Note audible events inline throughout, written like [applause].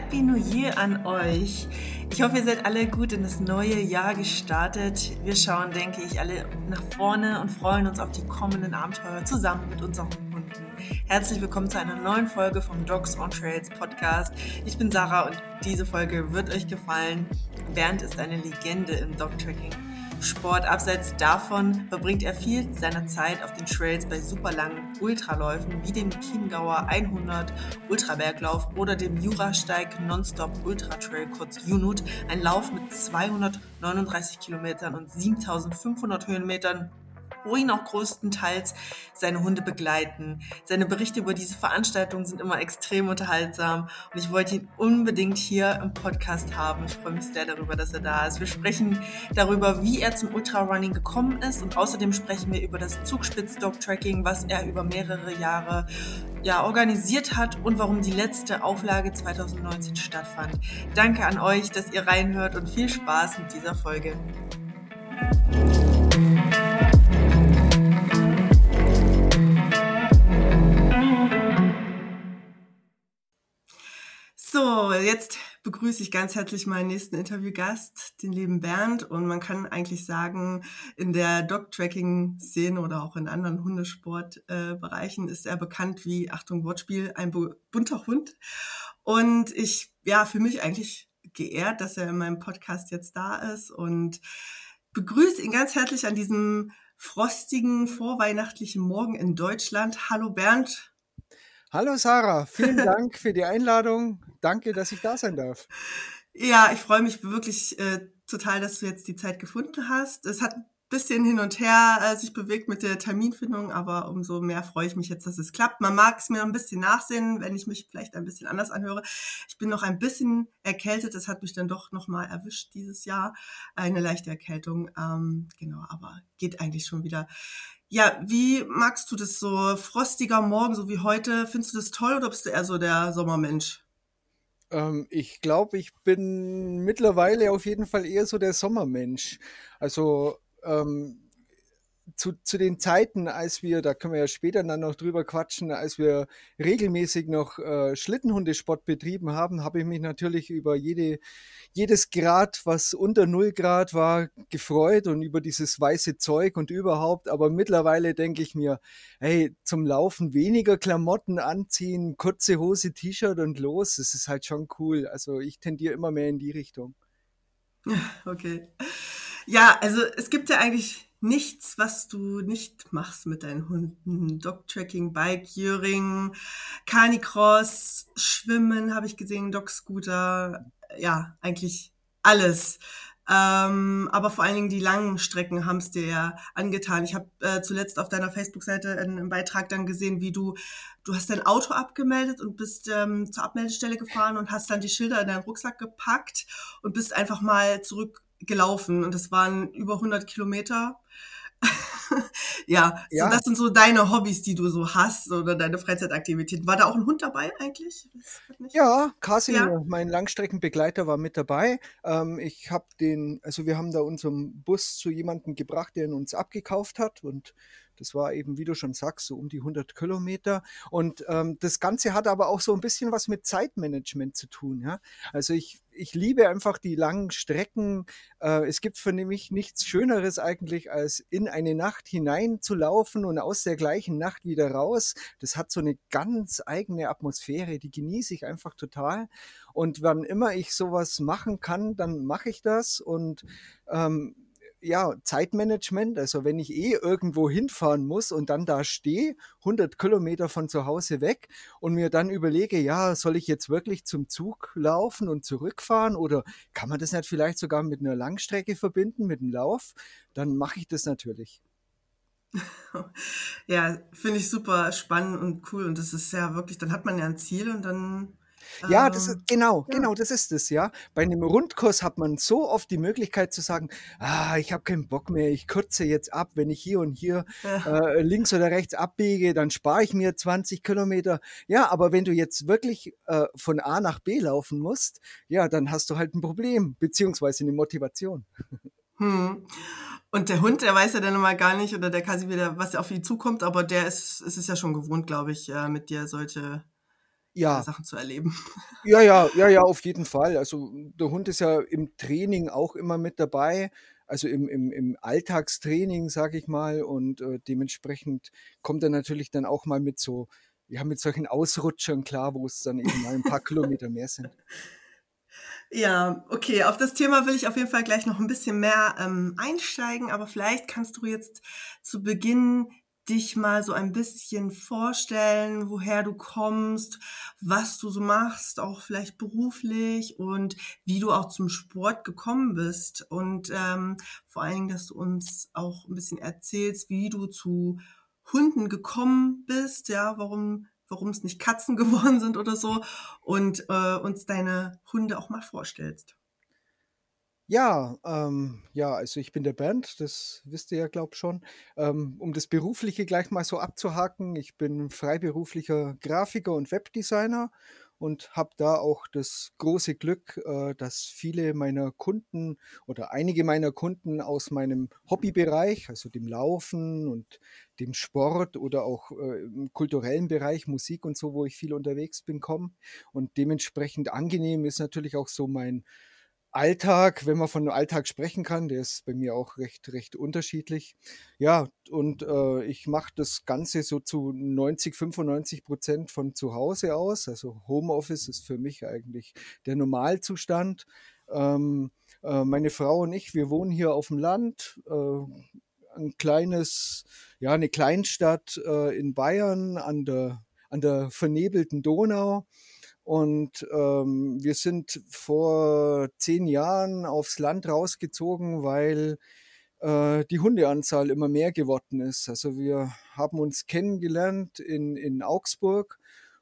Happy New Year an euch. Ich hoffe, ihr seid alle gut in das neue Jahr gestartet. Wir schauen, denke ich, alle nach vorne und freuen uns auf die kommenden Abenteuer zusammen mit unseren Hunden. Herzlich willkommen zu einer neuen Folge vom Dogs on Trails Podcast. Ich bin Sarah und diese Folge wird euch gefallen. Bernd ist eine Legende im Dog-Tracking. Sport. Abseits davon verbringt er viel seiner Zeit auf den Trails bei superlangen Ultraläufen wie dem Chiemgauer 100 Ultraberglauf oder dem Jurasteig Nonstop Ultra Trail, kurz Junut, ein Lauf mit 239 Kilometern und 7500 Höhenmetern wo ihn auch größtenteils seine Hunde begleiten. Seine Berichte über diese Veranstaltungen sind immer extrem unterhaltsam und ich wollte ihn unbedingt hier im Podcast haben. Ich freue mich sehr darüber, dass er da ist. Wir sprechen darüber, wie er zum Ultrarunning gekommen ist und außerdem sprechen wir über das Zugspitz-Dog-Tracking, was er über mehrere Jahre ja, organisiert hat und warum die letzte Auflage 2019 stattfand. Danke an euch, dass ihr reinhört und viel Spaß mit dieser Folge. So, jetzt begrüße ich ganz herzlich meinen nächsten Interviewgast, den lieben Bernd. Und man kann eigentlich sagen, in der Dog-Tracking-Szene oder auch in anderen Hundesportbereichen äh, ist er bekannt wie, Achtung, Wortspiel, ein bunter Hund. Und ich, ja, für mich eigentlich geehrt, dass er in meinem Podcast jetzt da ist und begrüße ihn ganz herzlich an diesem frostigen, vorweihnachtlichen Morgen in Deutschland. Hallo Bernd. Hallo Sarah, vielen Dank für die Einladung. Danke, dass ich da sein darf. Ja, ich freue mich wirklich äh, total, dass du jetzt die Zeit gefunden hast. Es hat ein bisschen hin und her äh, sich bewegt mit der Terminfindung, aber umso mehr freue ich mich jetzt, dass es klappt. Man mag es mir ein bisschen nachsehen, wenn ich mich vielleicht ein bisschen anders anhöre. Ich bin noch ein bisschen erkältet. Es hat mich dann doch noch mal erwischt dieses Jahr. Eine leichte Erkältung. Ähm, genau, aber geht eigentlich schon wieder. Ja, wie magst du das so? Frostiger Morgen, so wie heute. Findest du das toll oder bist du eher so der Sommermensch? Ähm, ich glaube, ich bin mittlerweile auf jeden Fall eher so der Sommermensch. Also ähm, zu, zu den Zeiten, als wir, da können wir ja später dann noch drüber quatschen, als wir regelmäßig noch äh, Schlittenhundesport betrieben haben, habe ich mich natürlich über jede, jedes Grad, was unter 0 Grad war, gefreut und über dieses weiße Zeug und überhaupt. Aber mittlerweile denke ich mir, hey, zum Laufen weniger Klamotten anziehen, kurze Hose, T-Shirt und los, das ist halt schon cool. Also ich tendiere immer mehr in die Richtung. [laughs] Okay. Ja, also es gibt ja eigentlich nichts, was du nicht machst mit deinen Hunden. Dog-Tracking, Bike-Curing, Canicross, Schwimmen habe ich gesehen, Dog-Scooter, ja, eigentlich alles. Ähm, aber vor allen Dingen die langen Strecken haben es dir ja angetan. Ich habe äh, zuletzt auf deiner Facebook-Seite einen, Beitrag dann gesehen, wie du, du hast dein Auto abgemeldet und bist ähm, zur Abmeldestelle gefahren und hast dann die Schilder in deinen Rucksack gepackt und bist einfach mal zurückgelaufen. Und das waren über 100 Kilometer ja, [laughs] ja. So, das sind so deine Hobbys, die du so hast oder deine Freizeitaktivitäten. War da auch ein Hund dabei eigentlich? Ja, Casimir, ja. mein Langstreckenbegleiter, war mit dabei. Ähm, ich habe den, also wir haben da unseren Bus zu jemandem gebracht, der ihn uns abgekauft hat und das war eben, wie du schon sagst, so um die 100 Kilometer. Und ähm, das Ganze hat aber auch so ein bisschen was mit Zeitmanagement zu tun. Ja? Also ich, ich liebe einfach die langen Strecken. Äh, es gibt für mich nichts Schöneres eigentlich, als in eine Nacht hinein zu laufen und aus der gleichen Nacht wieder raus. Das hat so eine ganz eigene Atmosphäre, die genieße ich einfach total. Und wann immer ich sowas machen kann, dann mache ich das. Und ähm, ja, Zeitmanagement, also wenn ich eh irgendwo hinfahren muss und dann da stehe, 100 Kilometer von zu Hause weg und mir dann überlege, ja, soll ich jetzt wirklich zum Zug laufen und zurückfahren oder kann man das nicht vielleicht sogar mit einer Langstrecke verbinden, mit einem Lauf, dann mache ich das natürlich. [laughs] Ja, finde ich super spannend und cool und das ist ja wirklich, dann hat man ja ein Ziel und dann ja, das ist, ähm, genau, ja. genau, das ist es, ja. Bei einem Rundkurs hat man so oft die Möglichkeit zu sagen, ah, ich habe keinen Bock mehr, ich kürze jetzt ab, wenn ich hier und hier ja. äh, links oder rechts abbiege, dann spare ich mir 20 Kilometer. Ja, aber wenn du jetzt wirklich äh, von A nach B laufen musst, ja, dann hast du halt ein Problem, beziehungsweise eine Motivation. Hm. Und der Hund, der weiß ja dann immer gar nicht, oder der Kasimir, was auf ihn zukommt, aber der ist, ist es ja schon gewohnt, glaube ich, äh, mit dir solche ja. Sachen zu erleben. [laughs] Ja, ja, ja, ja, auf jeden Fall. Also der Hund ist ja im Training auch immer mit dabei, also im, im, im Alltagstraining, sage ich mal, und äh, dementsprechend kommt er natürlich dann auch mal mit so, ja, mit solchen Ausrutschern klar, wo es dann eben mal ein paar Kilometer mehr sind. Ja, okay, auf das Thema will ich auf jeden Fall gleich noch ein bisschen mehr ähm, einsteigen, aber vielleicht kannst du jetzt zu Beginn dich mal so ein bisschen vorstellen, woher du kommst, was du so machst, auch vielleicht beruflich und wie du auch zum Sport gekommen bist und ähm, vor allen Dingen, dass du uns auch ein bisschen erzählst, wie du zu Hunden gekommen bist, ja, warum warum es nicht Katzen [laughs] geworden sind oder so und äh, uns deine Hunde auch mal vorstellst. Ja, ähm, ja, also ich bin der Bernd, das wisst ihr ja, glaub schon. Ähm, um das Berufliche gleich mal so abzuhaken, ich bin freiberuflicher Grafiker und Webdesigner und habe da auch das große Glück, äh, dass viele meiner Kunden oder einige meiner Kunden aus meinem Hobbybereich, also dem Laufen und dem Sport oder auch äh, im kulturellen Bereich, Musik und so, wo ich viel unterwegs bin, kommen. Und dementsprechend angenehm ist natürlich auch so mein Alltag, wenn man von Alltag sprechen kann, der ist bei mir auch recht, recht unterschiedlich. Ja, und äh, ich mache das Ganze so zu 90, 95 Prozent von zu Hause aus. Also Homeoffice ist für mich eigentlich der Normalzustand. Ähm, äh, meine Frau und ich, wir wohnen hier auf dem Land. Äh, ein kleines, ja, eine Kleinstadt äh, in Bayern an der, an der vernebelten Donau. Und ähm, wir sind vor zehn Jahren aufs Land rausgezogen, weil äh, die Hundeanzahl immer mehr geworden ist. Also wir haben uns kennengelernt in, in Augsburg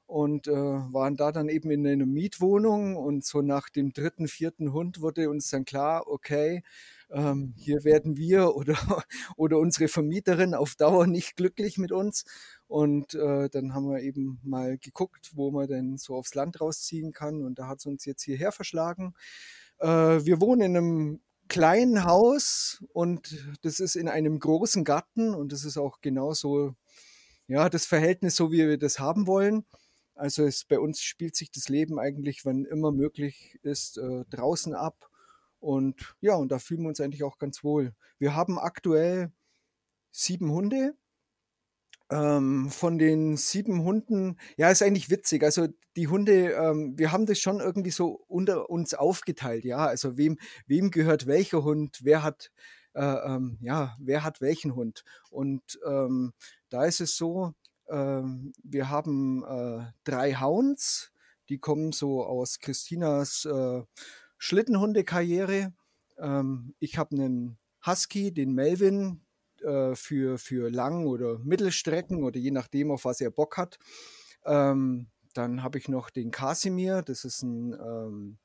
und äh, waren da dann eben in einer Mietwohnung und so nach dem dritten, vierten Hund wurde uns dann klar, okay, ähm, hier werden wir oder, [laughs] oder unsere Vermieterin auf Dauer nicht glücklich mit uns. Und äh, dann haben wir eben mal geguckt, wo man denn so aufs Land rausziehen kann. Und da hat es uns jetzt hierher verschlagen. Äh, wir wohnen in einem kleinen Haus und das ist in einem großen Garten und das ist auch genauso, ja, das Verhältnis, so wie wir das haben wollen. Also es, bei uns spielt sich das Leben eigentlich, wann immer möglich ist, äh, draußen ab. Und ja, und da fühlen wir uns eigentlich auch ganz wohl. Wir haben aktuell sieben Hunde. Ähm, von den sieben Hunden, ja, ist eigentlich witzig. Also die Hunde, ähm, wir haben das schon irgendwie so unter uns aufgeteilt, ja. Also wem, wem gehört welcher Hund, wer hat, äh, ähm, ja, wer hat welchen Hund. Und ähm, da ist es so, ähm, wir haben äh, drei Hounds, die kommen so aus Christinas äh, Schlittenhundekarriere. Ähm, ich habe einen Husky, den Melvin, äh, für, für Lang- oder Mittelstrecken oder je nachdem, auf was er Bock hat. Ähm, dann habe ich noch den Casimir, das ist ein ähm,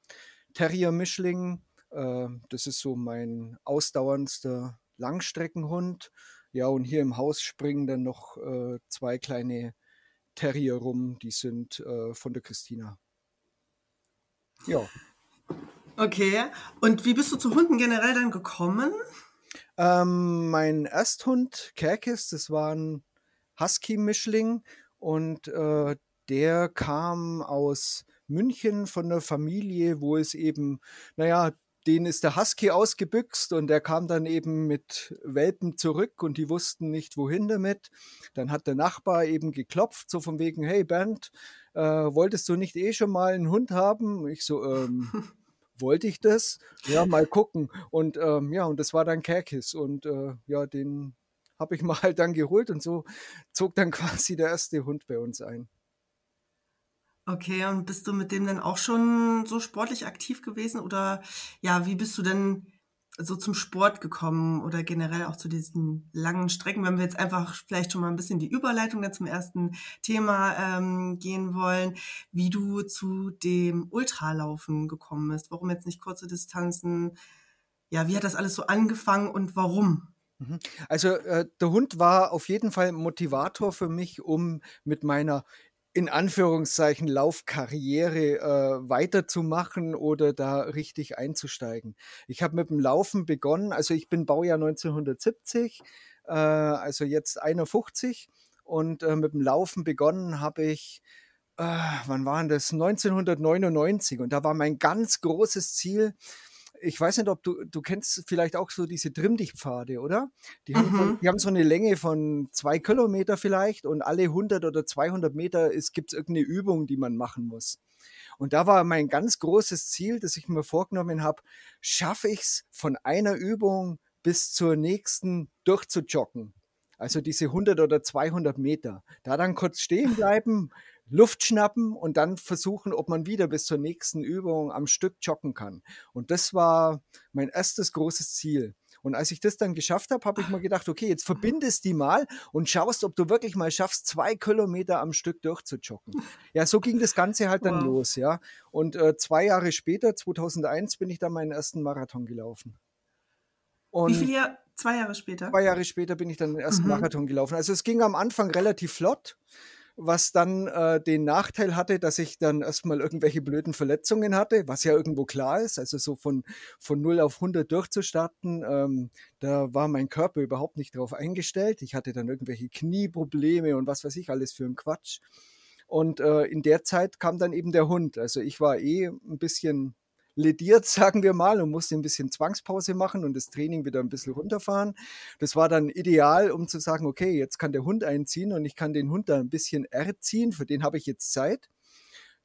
Terrier-Mischling. Äh, das ist so mein ausdauerndster Langstreckenhund. Ja, und hier im Haus springen dann noch äh, zwei kleine Terrier rum, die sind äh, von der Christina. Ja. Okay, und wie bist du zu Hunden generell dann gekommen? Ähm, mein Ersthund, Kerkis, das war ein Husky-Mischling und äh, der kam aus München von der Familie, wo es eben, naja, den ist der Husky ausgebüxt und der kam dann eben mit Welpen zurück und die wussten nicht, wohin damit. Dann hat der Nachbar eben geklopft, so von wegen, hey Bernd, äh, wolltest du nicht eh schon mal einen Hund haben? Ich so, ähm, [laughs] wollte ich das? Ja, [laughs] mal gucken. Und ähm, ja, und das war dann Kerkis. Und äh, ja, den habe ich [laughs] mal halt dann geholt und so zog dann [laughs] quasi der erste Hund bei uns ein. Okay, und bist du mit dem dann auch schon so sportlich aktiv gewesen? Oder ja, wie bist du denn so zum Sport gekommen oder generell auch zu diesen langen Strecken, wenn wir jetzt einfach vielleicht schon mal ein bisschen die Überleitung dann zum ersten Thema ähm, gehen wollen, wie du zu dem Ultralaufen gekommen bist. Warum jetzt nicht kurze Distanzen? Ja, wie hat das alles so angefangen und warum? Mhm. Also äh, der Hund war auf jeden Fall Motivator für mich, um mit meiner in Anführungszeichen Laufkarriere äh, weiterzumachen oder da richtig einzusteigen. Ich habe mit dem Laufen begonnen, also ich bin Baujahr 1970, äh, also jetzt 51 und äh, mit dem Laufen begonnen habe ich äh, wann waren das? 1999 und da war mein ganz großes Ziel, ich weiß nicht, ob du, du kennst vielleicht auch so diese Trimmdichtpfade, oder? Die haben, Mhm. die haben so eine Länge von zwei Kilometer vielleicht und alle 100 oder 200 Meter gibt es irgendeine Übung, die man machen muss. Und da war mein ganz großes Ziel, das ich mir vorgenommen habe, schaffe ich es von einer Übung bis zur nächsten durchzujoggen. Also diese 100 oder 200 Meter. Da dann kurz stehen bleiben, Luft schnappen und dann versuchen, ob man wieder bis zur nächsten Übung am Stück joggen kann. Und das war mein erstes großes Ziel. Und als ich das dann geschafft habe, habe ich mir gedacht, okay, jetzt verbindest die mal und schaust, ob du wirklich mal schaffst, zwei Kilometer am Stück durchzujoggen. Ja, so ging das Ganze halt dann Wow. los, ja. Und äh, zwei Jahre später, 2001, bin ich dann meinen ersten Marathon gelaufen. Wie Und viele Jahre? Zwei Jahre später? zwei Jahre später bin ich dann den ersten Mhm. Marathon gelaufen. Also es ging am Anfang relativ flott, was dann äh, den Nachteil hatte, dass ich dann erstmal irgendwelche blöden Verletzungen hatte, was ja irgendwo klar ist. Also so von, von 0 auf 100 durchzustarten, ähm, da war mein Körper überhaupt nicht drauf eingestellt. Ich hatte dann irgendwelche Knieprobleme und was weiß ich alles für einen Quatsch. Und äh, in der Zeit kam dann eben der Hund. Also ich war eh ein bisschen lediert, [laughs] sagen wir mal, und musste ein bisschen Zwangspause machen und das Training wieder ein bisschen runterfahren. Das war dann ideal, um zu sagen, okay, jetzt kann der Hund einziehen und ich kann den Hund da ein bisschen erziehen, für den habe ich jetzt Zeit.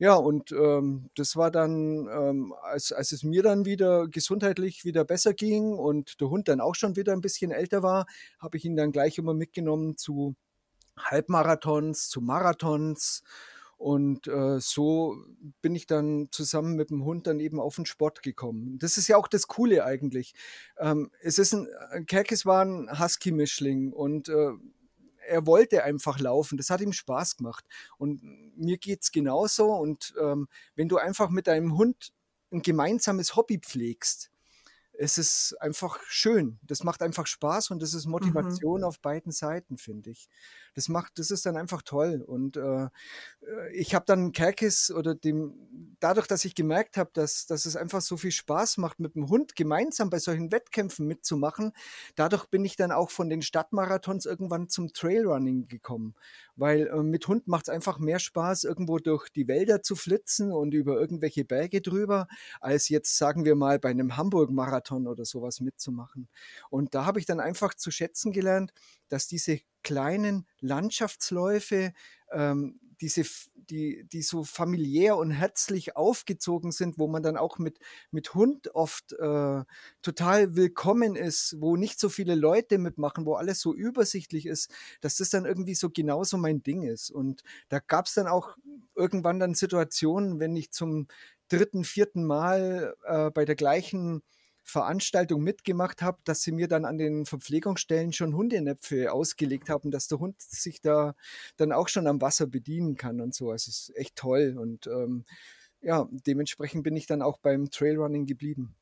Ja, und ähm, das war dann, ähm, als, als es mir dann wieder gesundheitlich wieder besser ging und der Hund dann auch schon wieder ein bisschen älter war, habe ich ihn dann gleich immer mitgenommen zu Halbmarathons, zu Marathons. Und äh, so bin ich dann zusammen mit dem Hund dann eben auf den Sport gekommen. Das ist ja auch das Coole eigentlich. Ähm, es ist ein, Kerkis war ein Husky-Mischling und äh, er wollte einfach laufen. Das hat ihm Spaß gemacht. Und mir geht's genauso. Und ähm, wenn du einfach mit deinem Hund ein gemeinsames Hobby pflegst, es ist einfach schön. Das macht einfach Spaß und das ist Mhm. Motivation auf beiden Seiten, finde ich. Das macht, das ist dann einfach toll. Und äh, äh, ich habe dann Kerkis oder dem, dadurch, dass ich gemerkt habe, dass, dass es einfach so viel Spaß macht, mit dem Hund gemeinsam bei solchen Wettkämpfen mitzumachen, dadurch bin ich dann auch von den Stadtmarathons irgendwann zum Trailrunning gekommen. Weil äh, mit Hund macht es einfach mehr Spaß, irgendwo durch die Wälder zu flitzen und über irgendwelche Berge drüber, als jetzt, sagen wir mal, bei einem Hamburg-Marathon oder sowas mitzumachen. Und da habe ich dann einfach zu schätzen gelernt, dass diese kleinen Landschaftsläufe, ähm, diese, die, die so familiär und herzlich aufgezogen sind, wo man dann auch mit, mit Hund oft äh, total willkommen ist, wo nicht so viele Leute mitmachen, wo alles so übersichtlich ist, dass das dann irgendwie so genauso mein Ding ist. Und da gab es dann auch irgendwann dann Situationen, wenn ich zum dritten, vierten Mal äh, bei der gleichen Veranstaltung mitgemacht habe, dass sie mir dann an den Verpflegungsstellen schon Hundenäpfe ausgelegt haben, dass der Hund sich da dann auch schon am Wasser bedienen kann und so. Also es ist echt toll und ähm, ja, dementsprechend bin ich dann auch beim Trailrunning geblieben.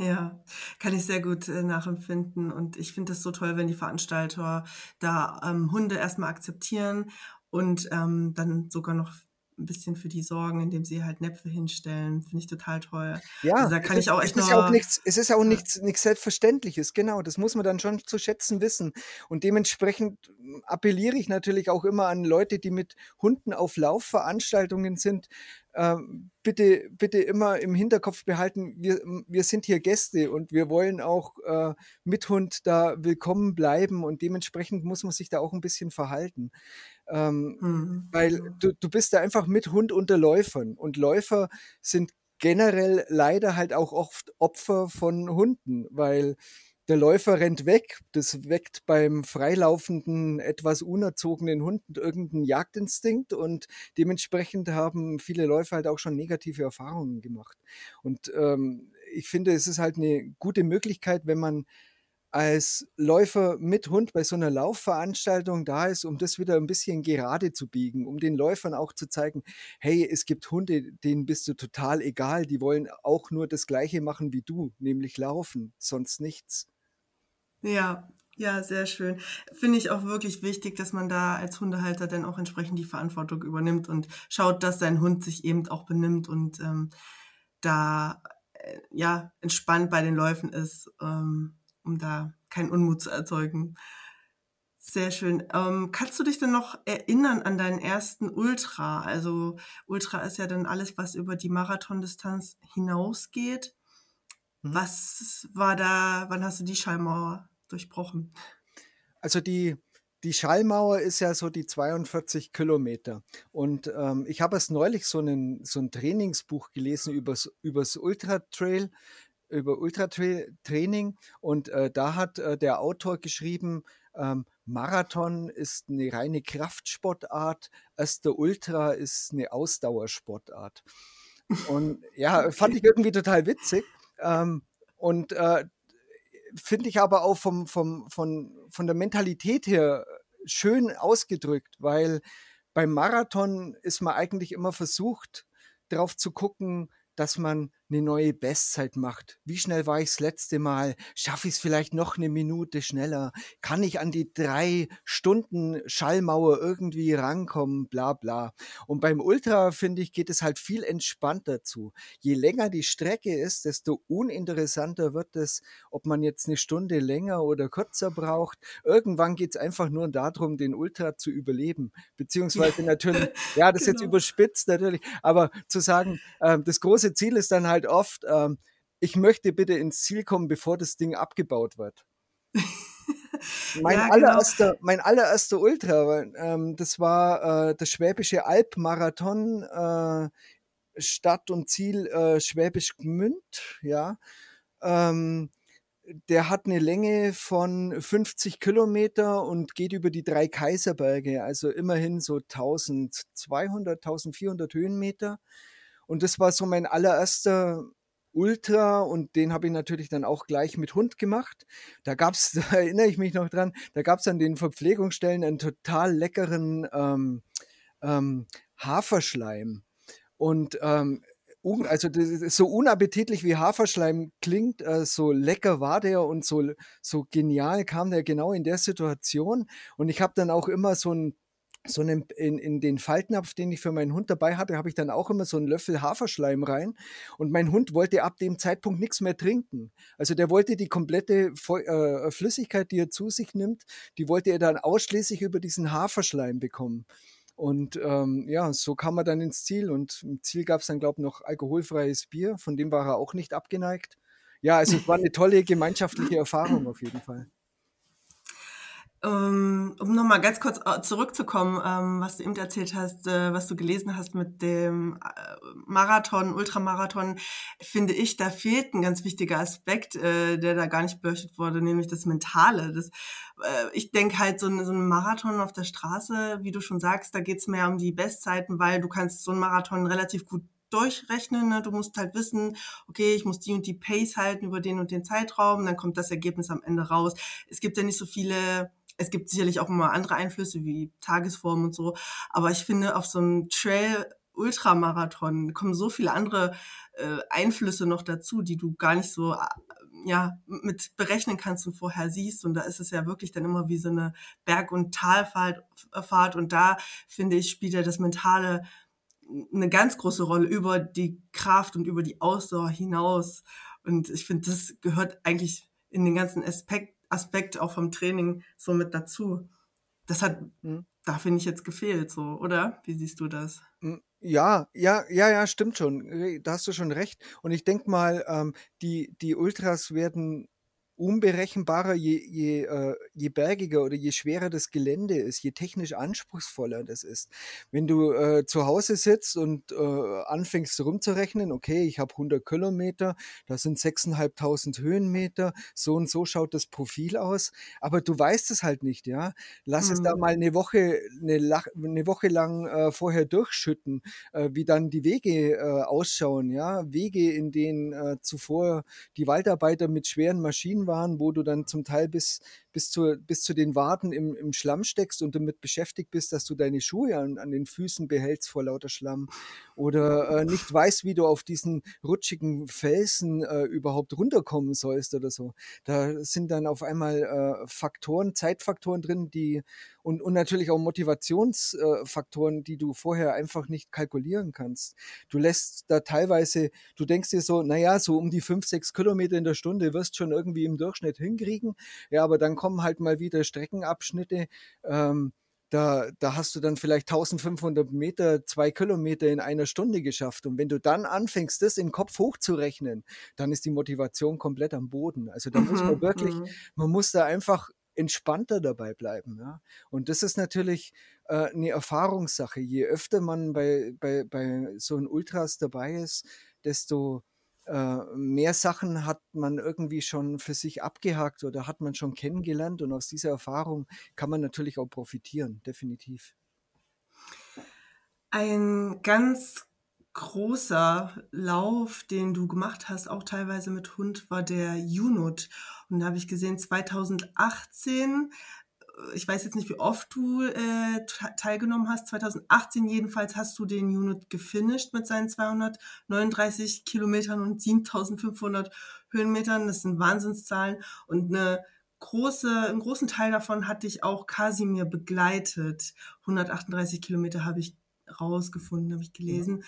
Ja, kann ich sehr gut äh, nachempfinden. Und ich finde es so toll, wenn die Veranstalter da ähm, Hunde erstmal akzeptieren und ähm, dann sogar noch ein bisschen für die sorgen, indem sie halt Näpfe hinstellen. Finde ich total toll. Also Ja, da es kann ist, ich auch es echt ist ja auch nichts, es ist auch Ja. nichts, nichts Selbstverständliches, genau. Das muss man dann schon zu schätzen wissen. Und dementsprechend mm, appelliere ich natürlich auch immer an Leute, die mit Hunden auf Laufveranstaltungen sind. Ähm, bitte, bitte immer im Hinterkopf behalten, wir, wir sind hier Gäste und wir wollen auch äh, mit Hund da willkommen bleiben und dementsprechend muss man sich da auch ein bisschen verhalten. Ähm, Hm, weil du, du bist da einfach mit Hund unter Läufern und Läufer sind generell leider halt auch oft Opfer von Hunden, weil der Läufer rennt weg. Das weckt beim freilaufenden, etwas unerzogenen Hund irgendeinen Jagdinstinkt und dementsprechend haben viele Läufer halt auch schon negative Erfahrungen gemacht. Und ähm, ich finde, es ist halt eine gute Möglichkeit, wenn man als Läufer mit Hund bei so einer Laufveranstaltung da ist, um das wieder ein bisschen gerade zu biegen, um den Läufern auch zu zeigen, hey, es gibt Hunde, denen bist du total egal, die wollen auch nur das Gleiche machen wie du, nämlich laufen, sonst nichts. Ja, ja, sehr schön. Finde ich auch wirklich wichtig, dass man da als Hundehalter dann auch entsprechend die Verantwortung übernimmt und schaut, dass sein Hund sich eben auch benimmt und ähm, da äh, ja entspannt bei den Läufen ist, ähm, um da keinen Unmut zu erzeugen. Sehr schön. Ähm, kannst du dich denn noch erinnern an deinen ersten Ultra? Also Ultra ist ja dann alles, was über die Marathondistanz hinausgeht. Mhm. Was war da, wann hast du die Schallmauer durchbrochen? Also die, die Schallmauer ist ja so die 42 Kilometer. Und ähm, ich habe erst neulich so, einen, so ein Trainingsbuch gelesen übers, übers Ultra Trail, über Ultratraining und äh, da hat äh, der Autor geschrieben, ähm, Marathon ist eine reine Kraftsportart, erster Ultra ist eine Ausdauersportart. Und [laughs] ja, fand ich irgendwie total witzig. Ähm, und äh, finde ich aber auch vom, vom, von, von der Mentalität her schön ausgedrückt, weil beim Marathon ist man eigentlich immer versucht, darauf zu gucken, dass man eine neue Bestzeit macht. Wie schnell war ich das letzte Mal? Schaffe ich es vielleicht noch eine Minute schneller? Kann ich an die drei Stunden Schallmauer irgendwie rankommen? Bla bla. Und beim Ultra, finde ich, geht es halt viel entspannter zu. Je länger die Strecke ist, desto uninteressanter wird es, ob man jetzt eine Stunde länger oder kürzer braucht. Irgendwann geht es einfach nur darum, den Ultra zu überleben. Beziehungsweise natürlich, ja, das genau. ist jetzt überspitzt natürlich, aber zu sagen, äh, das große Ziel ist dann halt, halt oft, ähm, ich möchte bitte ins Ziel kommen, bevor das Ding abgebaut wird. [laughs] mein, ja, genau. allererster, mein allererster Ultra, ähm, das war äh, das Schwäbische Albmarathon, äh, Stadt und Ziel äh, Schwäbisch Gmünd, ja. Ähm, der hat eine Länge von 50 Kilometer und geht über die drei Kaiserberge, also immerhin so 1200, 1400 Höhenmeter. Und das war so mein allererster Ultra und den habe ich natürlich dann auch gleich mit Hund gemacht. Da gab es, [laughs] da erinnere ich mich noch dran, da gab es an den Verpflegungsstellen einen total leckeren ähm, ähm, Haferschleim. Und ähm, also so unappetitlich wie Haferschleim klingt, äh, so lecker war der und so, so genial kam der genau in der Situation. Und ich habe dann auch immer so ein so einen, in, in den Faltnapf, den ich für meinen Hund dabei hatte, habe ich dann auch immer so einen Löffel Haferschleim rein. Und mein Hund wollte ab dem Zeitpunkt nichts mehr trinken. Also der wollte die komplette äh, Flüssigkeit, die er zu sich nimmt, die wollte er dann ausschließlich über diesen Haferschleim bekommen. Und ähm, ja, so kam er dann ins Ziel. Und im Ziel gab es dann, glaube ich, noch alkoholfreies Bier. Von dem war er auch nicht abgeneigt. Ja, also es war eine tolle gemeinschaftliche Erfahrung auf jeden Fall. Ähm, um nochmal ganz kurz äh, zurückzukommen, ähm, was du eben erzählt hast, äh, was du gelesen hast mit dem äh, Marathon, Ultramarathon, finde ich, da fehlt ein ganz wichtiger Aspekt, der da gar nicht beleuchtet wurde, nämlich das Mentale. Das, ich denke halt, so ein, Marathon auf der Straße, wie du schon sagst, da geht's mehr um die Bestzeiten, weil du kannst so einen Marathon relativ gut durchrechnen. Ne? Du musst halt wissen, okay, ich muss die und die Pace halten über den und den Zeitraum, dann kommt das Ergebnis am Ende raus. Es gibt ja nicht so viele es gibt sicherlich auch immer andere Einflüsse wie Tagesform und so. Aber ich finde, auf so einem Trail Ultramarathon kommen so viele andere äh, Einflüsse noch dazu, die du gar nicht so äh, ja mit berechnen kannst und vorher siehst. Und da ist es ja wirklich dann immer wie so eine Berg- und Talfahrt. Fahrt. Und da finde ich spielt ja das Mentale eine ganz große Rolle über die Kraft und über die Ausdauer hinaus. Und ich finde, das gehört eigentlich in den ganzen Aspekt, Aspekt auch vom Training so mit dazu. Das hat, mhm. da finde ich jetzt gefehlt, so, oder? Wie siehst du das? Hm, ja, ja, ja, ja, stimmt schon. Da hast du schon recht. Und ich denke mal, ähm, die, die Ultras werden unberechenbarer, je, je, äh, je bergiger oder je schwerer das Gelände ist, je technisch anspruchsvoller das ist. Wenn du äh, zu Hause sitzt und äh, anfängst rumzurechnen, okay, ich habe 100 Kilometer, das sind 6.500 Höhenmeter, so und so schaut das Profil aus, aber du weißt es halt nicht, ja. Lass mhm. es da mhm. mal eine Woche, eine, eine Woche lang äh, vorher durchschütten, äh, wie dann die Wege äh, ausschauen, ja. Wege, in denen äh, zuvor die Waldarbeiter mit schweren Maschinen waren, wo du dann zum Teil bis, bis, zu, bis zu den Waden im, im Schlamm steckst und damit beschäftigt bist, dass du deine Schuhe an, an den Füßen behältst vor lauter Schlamm oder äh, nicht weißt, wie du auf diesen rutschigen Felsen äh, überhaupt runterkommen sollst oder so. Da sind dann auf einmal äh, Faktoren, Zeitfaktoren drin, die und, und natürlich auch Motivationsfaktoren, die du vorher einfach nicht kalkulieren kannst. Du lässt da teilweise, du denkst dir so, naja, so um die fünf, sechs Kilometer in der Stunde wirst du schon irgendwie im Durchschnitt hinkriegen. Ja, aber dann kommt kommen halt mal wieder Streckenabschnitte. Ähm, da, da hast du dann vielleicht 1500 Meter, zwei Kilometer in einer Stunde geschafft. Und wenn du dann anfängst, das im Kopf hochzurechnen, dann ist die Motivation komplett am Boden. Also da mhm, muss man mhm, wirklich, mhm. man muss da einfach entspannter dabei bleiben. Ja? Und das ist natürlich äh, eine Erfahrungssache. Je öfter man bei, bei, bei so einem Ultras dabei ist, desto äh, mehr Sachen hat man irgendwie schon für sich abgehakt oder hat man schon kennengelernt und aus dieser Erfahrung kann man natürlich auch profitieren, definitiv. Ein ganz großer Lauf, den du gemacht hast, auch teilweise mit Hund, war der Junot. Und da habe ich gesehen, 2018 ich weiß jetzt nicht, wie oft du äh, teilgenommen hast. 2018 jedenfalls hast du den Unit gefinisht mit seinen 239 Kilometern und 7500 Höhenmetern. Das sind Wahnsinnszahlen. Und eine große, einen großen Teil davon hatte ich auch Kasimir begleitet. 138 Kilometer habe ich rausgefunden, habe ich gelesen.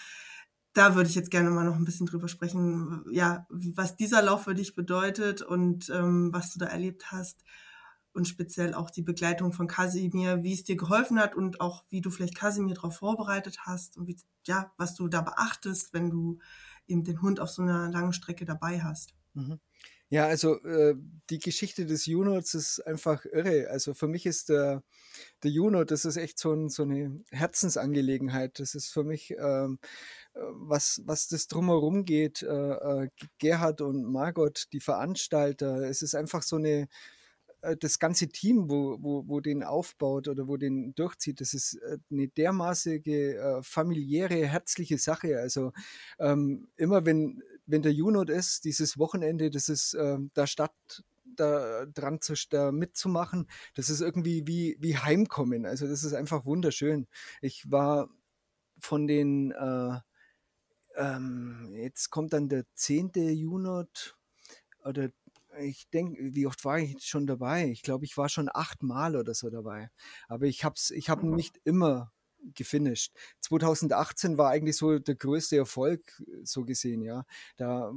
Da würde ich jetzt gerne mal noch ein bisschen drüber sprechen, ja, was dieser Lauf für dich bedeutet und ähm, was du da erlebt hast und speziell auch die Begleitung von Kasimir, wie es dir geholfen hat und auch wie du vielleicht Kasimir darauf vorbereitet hast und wie, ja, was du da beachtest, wenn du eben den Hund auf so einer langen Strecke dabei hast. Mhm. Ja, also äh, die Geschichte des Junots ist einfach irre. Also für mich ist der, der Juno, das ist echt so, ein, so eine Herzensangelegenheit. Das ist für mich, ähm, äh, was, was das drumherum geht, äh, äh, Gerhard und Margot, die Veranstalter, es ist einfach so eine, das ganze Team, wo, wo, wo den aufbaut oder wo den durchzieht, das ist äh, eine dermaßige äh, familiäre, herzliche Sache. Also ähm, immer wenn, wenn der Junot ist, dieses Wochenende, das ist äh, da statt da dran zu da mitzumachen, das ist irgendwie wie, wie Heimkommen. Also das ist einfach wunderschön. Ich war von den äh, ähm, jetzt kommt dann der 10. Junot oder ich denke, wie oft war ich schon dabei? Ich glaube, ich war schon achtmal oder so dabei. Aber ich habe ich hab mhm. nicht immer gefinisht. 2018 war eigentlich so der größte Erfolg, so gesehen, ja. Da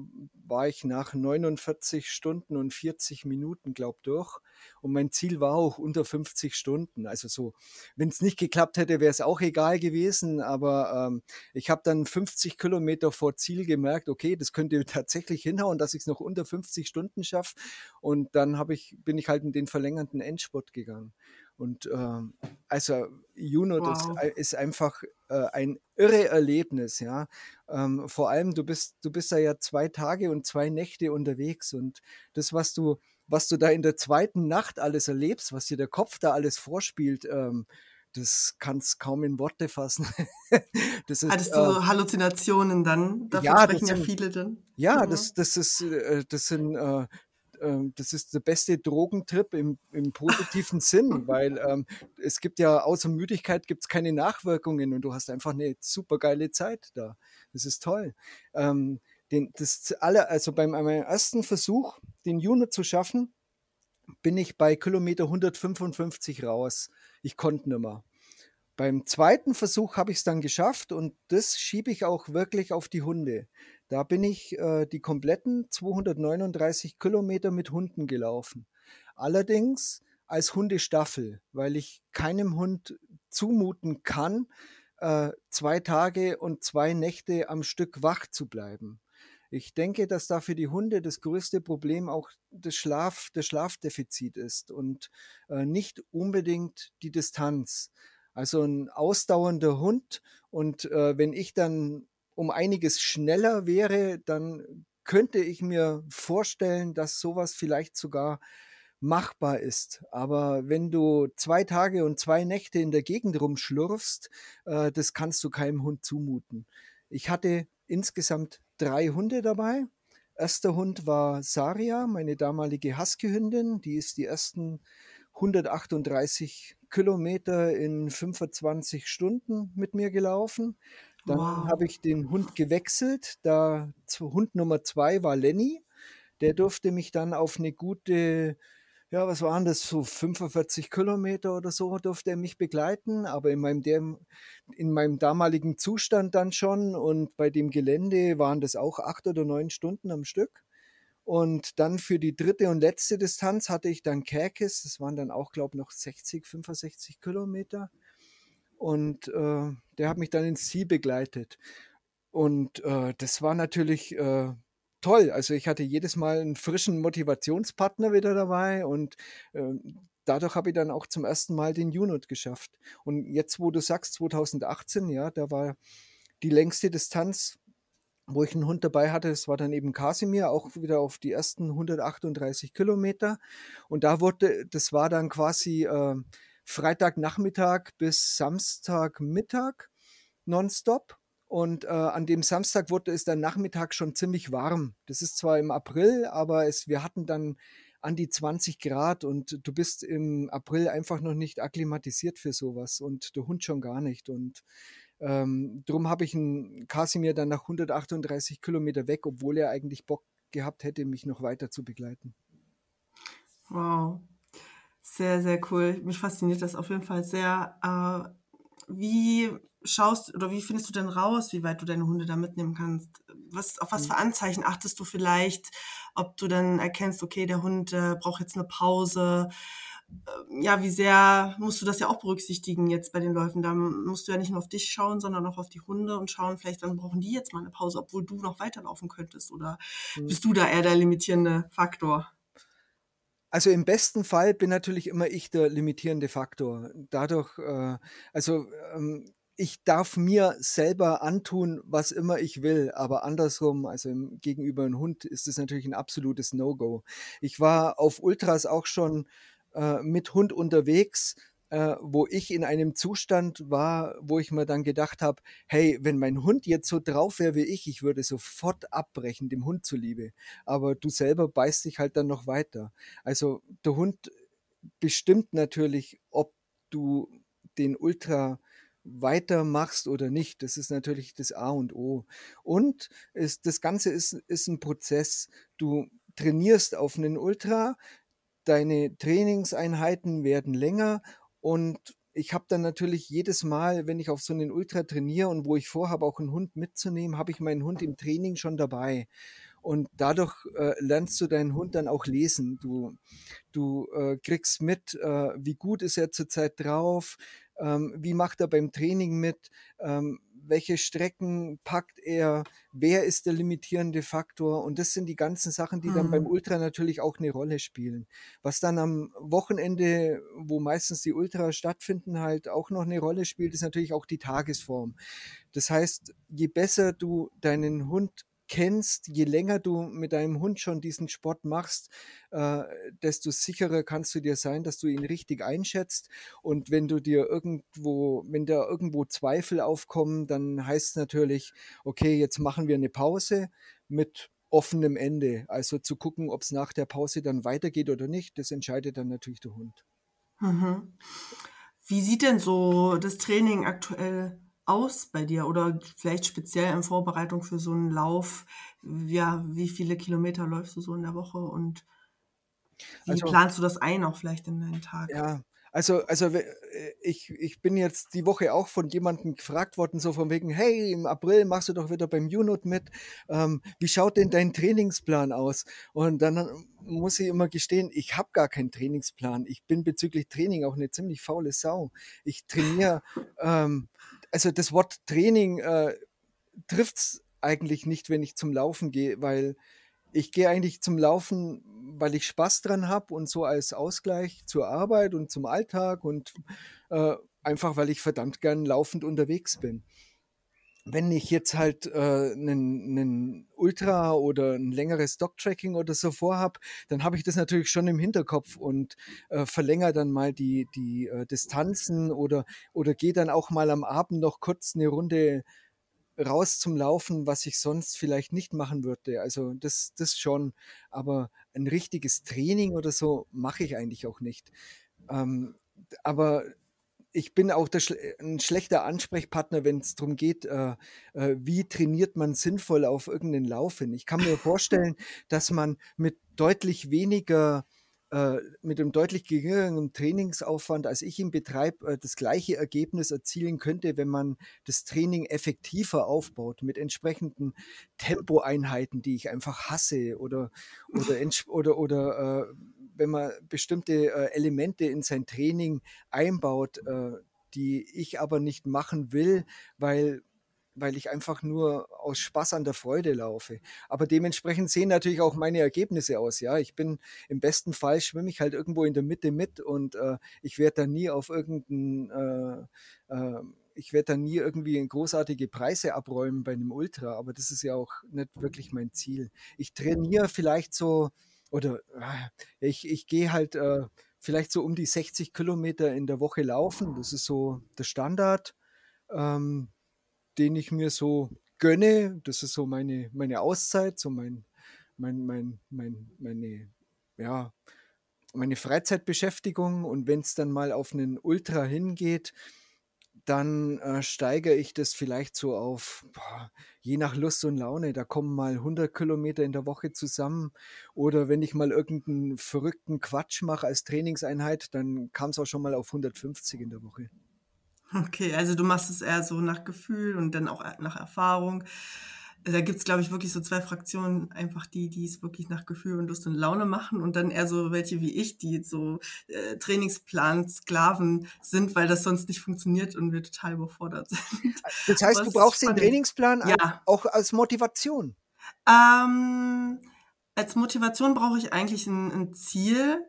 war ich nach 49 Stunden und 40 Minuten, glaub durch. Und mein Ziel war auch unter 50 Stunden. Also so, wenn es nicht geklappt hätte, wäre es auch egal gewesen. Aber ähm, ich habe dann 50 Kilometer vor Ziel gemerkt, okay, das könnte [laughs] tatsächlich hinhauen, dass ich es noch unter 50 Stunden schaffe. Und dann ich, bin ich halt in den verlängerten Endspurt gegangen. Und ähm, also Juno, wow. das ist einfach äh, ein irre Erlebnis, ja. Ähm, vor allem, du bist, du bist da ja zwei Tage und zwei Nächte unterwegs und das, was du, was du da in der zweiten Nacht alles erlebst, was dir der Kopf da alles vorspielt, ähm, das kannst kaum in Worte fassen. [laughs] das ist, Hattest du äh, so Halluzinationen dann? Dafür ja, sprechen ja viele dann. Ja, mhm. das, das ist, äh, das sind äh, ähm, das ist der beste Drogentrip im, im positiven [laughs] Sinn, weil ähm, es gibt ja außer Müdigkeit gibt es keine Nachwirkungen und du hast einfach eine super geile Zeit da. Das ist toll. Ähm, den, das alle, also beim meinem ersten Versuch, den Juno zu schaffen, bin ich bei Kilometer 155 raus. Ich konnte nicht mehr. Beim zweiten Versuch habe ich es dann geschafft und das schiebe ich auch wirklich auf die Hunde. Da bin ich äh, die kompletten 239 Kilometer mit Hunden gelaufen. Allerdings als Hundestaffel, weil ich keinem Hund zumuten kann, äh, zwei Tage und zwei Nächte am Stück wach zu bleiben. Ich denke, dass da für die Hunde das größte Problem auch das, Schlaf, das Schlafdefizit ist und äh, nicht unbedingt die Distanz. Also ein ausdauernder Hund und äh, wenn ich dann um einiges schneller wäre, dann könnte ich mir vorstellen, dass sowas vielleicht sogar machbar ist. Aber wenn du zwei Tage und zwei Nächte in der Gegend rumschlurfst, äh, das kannst du keinem Hund zumuten. Ich hatte insgesamt drei Hunde dabei. Erster Hund war Saria, meine damalige Husky-Hündin. Die ist die ersten 138 Kilometer in 25 Stunden mit mir gelaufen. Dann wow. habe ich den Hund gewechselt. Da Hund Nummer zwei war Lenny. Der durfte mich dann auf eine gute, ja, was waren das, so 45 Kilometer oder so, durfte er mich begleiten. Aber in meinem, der, in meinem damaligen Zustand dann schon und bei dem Gelände waren das auch acht oder neun Stunden am Stück. Und dann für die dritte und letzte Distanz hatte ich dann Kerkis. Das waren dann auch, glaube ich, noch 60, 65 Kilometer. Und äh, der hat mich dann ins Ziel begleitet. Und äh, das war natürlich äh, toll. Also ich hatte jedes Mal einen frischen Motivationspartner wieder dabei und äh, dadurch habe ich dann auch zum ersten Mal den Unit geschafft. Und jetzt, wo du sagst, 2018, ja, da war die längste Distanz, wo ich einen Hund dabei hatte, das war dann eben Kasimir, auch wieder auf die ersten 138 Kilometer. Und da wurde, das war dann quasi äh, Freitagnachmittag bis Samstagmittag nonstop. Und äh, an dem Samstag wurde es dann Nachmittag schon ziemlich warm. Das ist zwar im April, aber es, wir hatten dann an die 20 Grad und du bist im April einfach noch nicht akklimatisiert für sowas und der Hund schon gar nicht. Und ähm, darum habe ich einen Kasimir dann nach 138 Kilometer weg, obwohl er eigentlich Bock gehabt hätte, mich noch weiter zu begleiten. Wow, sehr, sehr cool. Mich fasziniert das auf jeden Fall sehr. Äh, wie schaust oder wie findest du denn raus, wie weit du deine Hunde da mitnehmen kannst? Was, auf was für mhm. Anzeichen achtest du vielleicht, ob du dann erkennst, okay, der Hund äh, braucht jetzt eine Pause? Äh, ja, wie sehr musst du das ja auch berücksichtigen jetzt bei den Läufen? Da musst du ja nicht nur auf dich schauen, sondern auch auf die Hunde und schauen, vielleicht dann brauchen die jetzt mal eine Pause, obwohl du noch weiterlaufen könntest. Oder mhm. bist du da eher der limitierende Faktor? Also im besten Fall bin natürlich immer ich der limitierende Faktor. Dadurch, äh, also ähm, ich darf mir selber antun, was immer ich will, aber andersrum, also gegenüber einem Hund ist es natürlich ein absolutes No-Go. Ich war auf Ultras auch schon äh, mit Hund unterwegs, äh, wo ich in einem Zustand war, wo ich mir dann gedacht habe, hey, wenn mein Hund jetzt so drauf wäre wie ich, ich würde sofort abbrechen, dem Hund zuliebe. Aber du selber beißt dich halt dann noch weiter. Also der Hund bestimmt natürlich, ob du den Ultra weitermachst oder nicht. Das ist natürlich das A und O. Und ist, das Ganze ist, ist ein Prozess. Du trainierst auf einen Ultra, deine Trainingseinheiten werden länger und ich habe dann natürlich jedes Mal, wenn ich auf so einen Ultra trainiere und wo ich vorhabe, auch einen Hund mitzunehmen, habe ich meinen Hund im Training schon dabei. Und dadurch äh, lernst du deinen Hund dann auch lesen. Du, du äh, kriegst mit, äh, wie gut ist er zurzeit drauf, ähm, wie macht er beim Training mit, ähm, welche Strecken packt er, wer ist der limitierende Faktor und das sind die ganzen Sachen, die dann beim mhm. Ultra natürlich auch eine Rolle spielen. Was dann am Wochenende, wo meistens die Ultra stattfinden, halt auch noch eine Rolle spielt, ist natürlich auch die Tagesform. Das heißt, je besser du deinen Hund kennst, je länger du mit deinem Hund schon diesen Sport machst, äh, desto sicherer kannst du dir sein, dass du ihn richtig einschätzt. Und wenn du dir irgendwo, wenn da irgendwo Zweifel aufkommen, dann heißt es natürlich, okay, jetzt machen wir eine Pause mit offenem Ende. Also zu gucken, ob es nach der Pause dann weitergeht oder nicht, das entscheidet dann natürlich der Hund. Mhm. Wie sieht denn so das Training aktuell aus bei dir oder vielleicht speziell in Vorbereitung für so einen Lauf? Ja, wie viele Kilometer läufst du so in der Woche und wie also, planst du das ein, auch vielleicht in deinen Tag? Ja, also, also äh, ich, ich bin jetzt die Woche auch von jemandem gefragt worden, so von wegen, hey, im April machst du doch wieder beim UNOT mit. Ähm, wie schaut denn dein Trainingsplan aus? Und dann äh, muss ich immer gestehen, ich habe gar keinen Trainingsplan. Ich bin bezüglich Training auch eine ziemlich faule Sau. Ich trainiere [laughs] ähm, also das Wort Training äh, trifft es eigentlich nicht, wenn ich zum Laufen gehe, weil ich gehe eigentlich zum Laufen, weil ich Spaß dran habe und so als Ausgleich zur Arbeit und zum Alltag und äh, einfach, weil ich verdammt gern laufend unterwegs bin wenn ich jetzt halt äh, einen, Ultra oder ein längeres Dog-Tracking oder so vorhab, dann habe ich das natürlich schon im Hinterkopf und äh, verlängere dann mal die, die äh, Distanzen oder, oder gehe dann auch mal am Abend noch kurz eine Runde raus zum Laufen, was ich sonst vielleicht nicht machen würde. Also das, das schon. Aber ein richtiges Training oder so mache ich eigentlich auch nicht. Ähm, aber ich bin auch der, ein schlechter Ansprechpartner, wenn es darum geht, äh, äh, wie trainiert man sinnvoll auf irgendeinen Lauf hin. Ich kann mir vorstellen, [laughs] dass man mit deutlich weniger äh, mit einem deutlich geringeren Trainingsaufwand, als ich ihn betreibe, äh, das gleiche Ergebnis erzielen könnte, wenn man das Training effektiver aufbaut, mit entsprechenden Tempoeinheiten, die ich einfach hasse, oder, oder, [laughs] oder, oder äh, wenn man bestimmte äh, Elemente in sein Training einbaut, die ich aber nicht machen will, weil weil ich einfach nur aus Spaß an der Freude laufe. Aber dementsprechend sehen natürlich auch meine Ergebnisse aus. Ja, ich bin im besten Fall schwimme ich halt irgendwo in der Mitte mit und äh, ich werde da nie auf irgendeinen äh, äh, ich werde da nie irgendwie großartige Preise abräumen bei einem Ultra, aber das ist ja auch nicht wirklich mein Ziel. Ich trainiere vielleicht so, oder äh, ich, ich gehe halt äh, vielleicht so um die 60 Kilometer in der Woche laufen. Das ist so der Standard. Ähm, den ich mir so gönne. Das ist so meine, meine Auszeit, so mein, mein, mein, mein, meine, ja, meine Freizeitbeschäftigung. Und wenn es dann mal auf einen Ultra hingeht, dann äh, steigere ich das vielleicht so auf, boah, je nach Lust und Laune, da kommen mal 100 Kilometer in der Woche zusammen. Oder wenn ich mal irgendeinen verrückten Quatsch mache als Trainingseinheit, dann kam es auch schon mal auf 150 in der Woche. Okay, also du machst es eher so nach Gefühl und dann auch nach Erfahrung. Da gibt es, glaube ich, wirklich so zwei Fraktionen, einfach die, die es wirklich nach Gefühl und Lust und Laune machen und dann eher so welche wie ich, die so äh, Trainingsplan-Sklaven sind, weil das sonst nicht funktioniert und wir total überfordert sind. [laughs] Das heißt, Was du brauchst den Trainingsplan ja. auch als Motivation? Ähm, als Motivation brauche ich eigentlich ein, ein Ziel.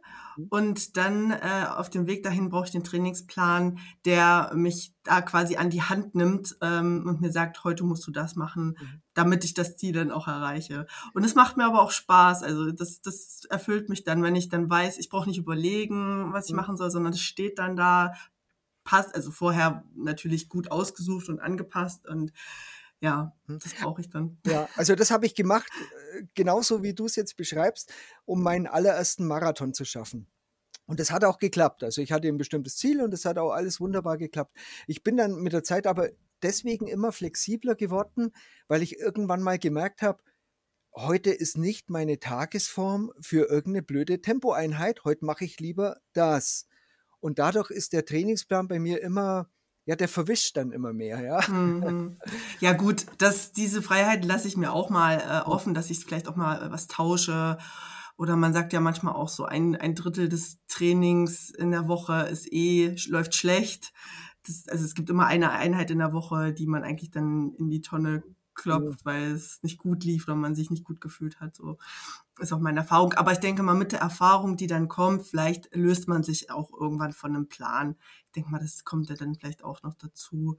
Und dann äh, auf dem Weg dahin brauche ich den Trainingsplan, der mich da quasi an die Hand nimmt ähm, und mir sagt, heute musst du das machen, mhm. damit ich das Ziel dann auch erreiche. Und es macht mir aber auch Spaß. Also das, das erfüllt mich dann, wenn ich dann weiß, ich brauche nicht überlegen, was ich mhm. machen soll, sondern es steht dann da, passt, also vorher natürlich gut ausgesucht und angepasst und ja, hm. das brauche ich dann. Ja, also das habe ich gemacht, äh, genauso wie du es jetzt beschreibst, um meinen allerersten Marathon zu schaffen. Und das hat auch geklappt. Also ich hatte ein bestimmtes Ziel und es hat auch alles wunderbar geklappt. Ich bin dann mit der Zeit aber deswegen immer flexibler geworden, weil ich irgendwann mal gemerkt habe, heute ist nicht meine Tagesform für irgendeine blöde Tempoeinheit. Heute mache ich lieber das. Und dadurch ist der Trainingsplan bei mir immer ja, der verwischt dann immer mehr, ja. Mhm. Ja, gut, das, diese Freiheit lasse ich mir auch mal äh, offen, dass ich vielleicht auch mal äh, was tausche. Oder man sagt ja manchmal auch so, ein, ein Drittel des Trainings in der Woche ist eh, läuft schlecht. Das, also es gibt immer eine Einheit in der Woche, die man eigentlich dann in die Tonne klopft, ja. weil es nicht gut lief oder man sich nicht gut gefühlt hat. So ist auch meine Erfahrung. Aber ich denke mal, mit der Erfahrung, die dann kommt, vielleicht löst man sich auch irgendwann von einem Plan. Ich denke mal, das kommt ja dann vielleicht auch noch dazu.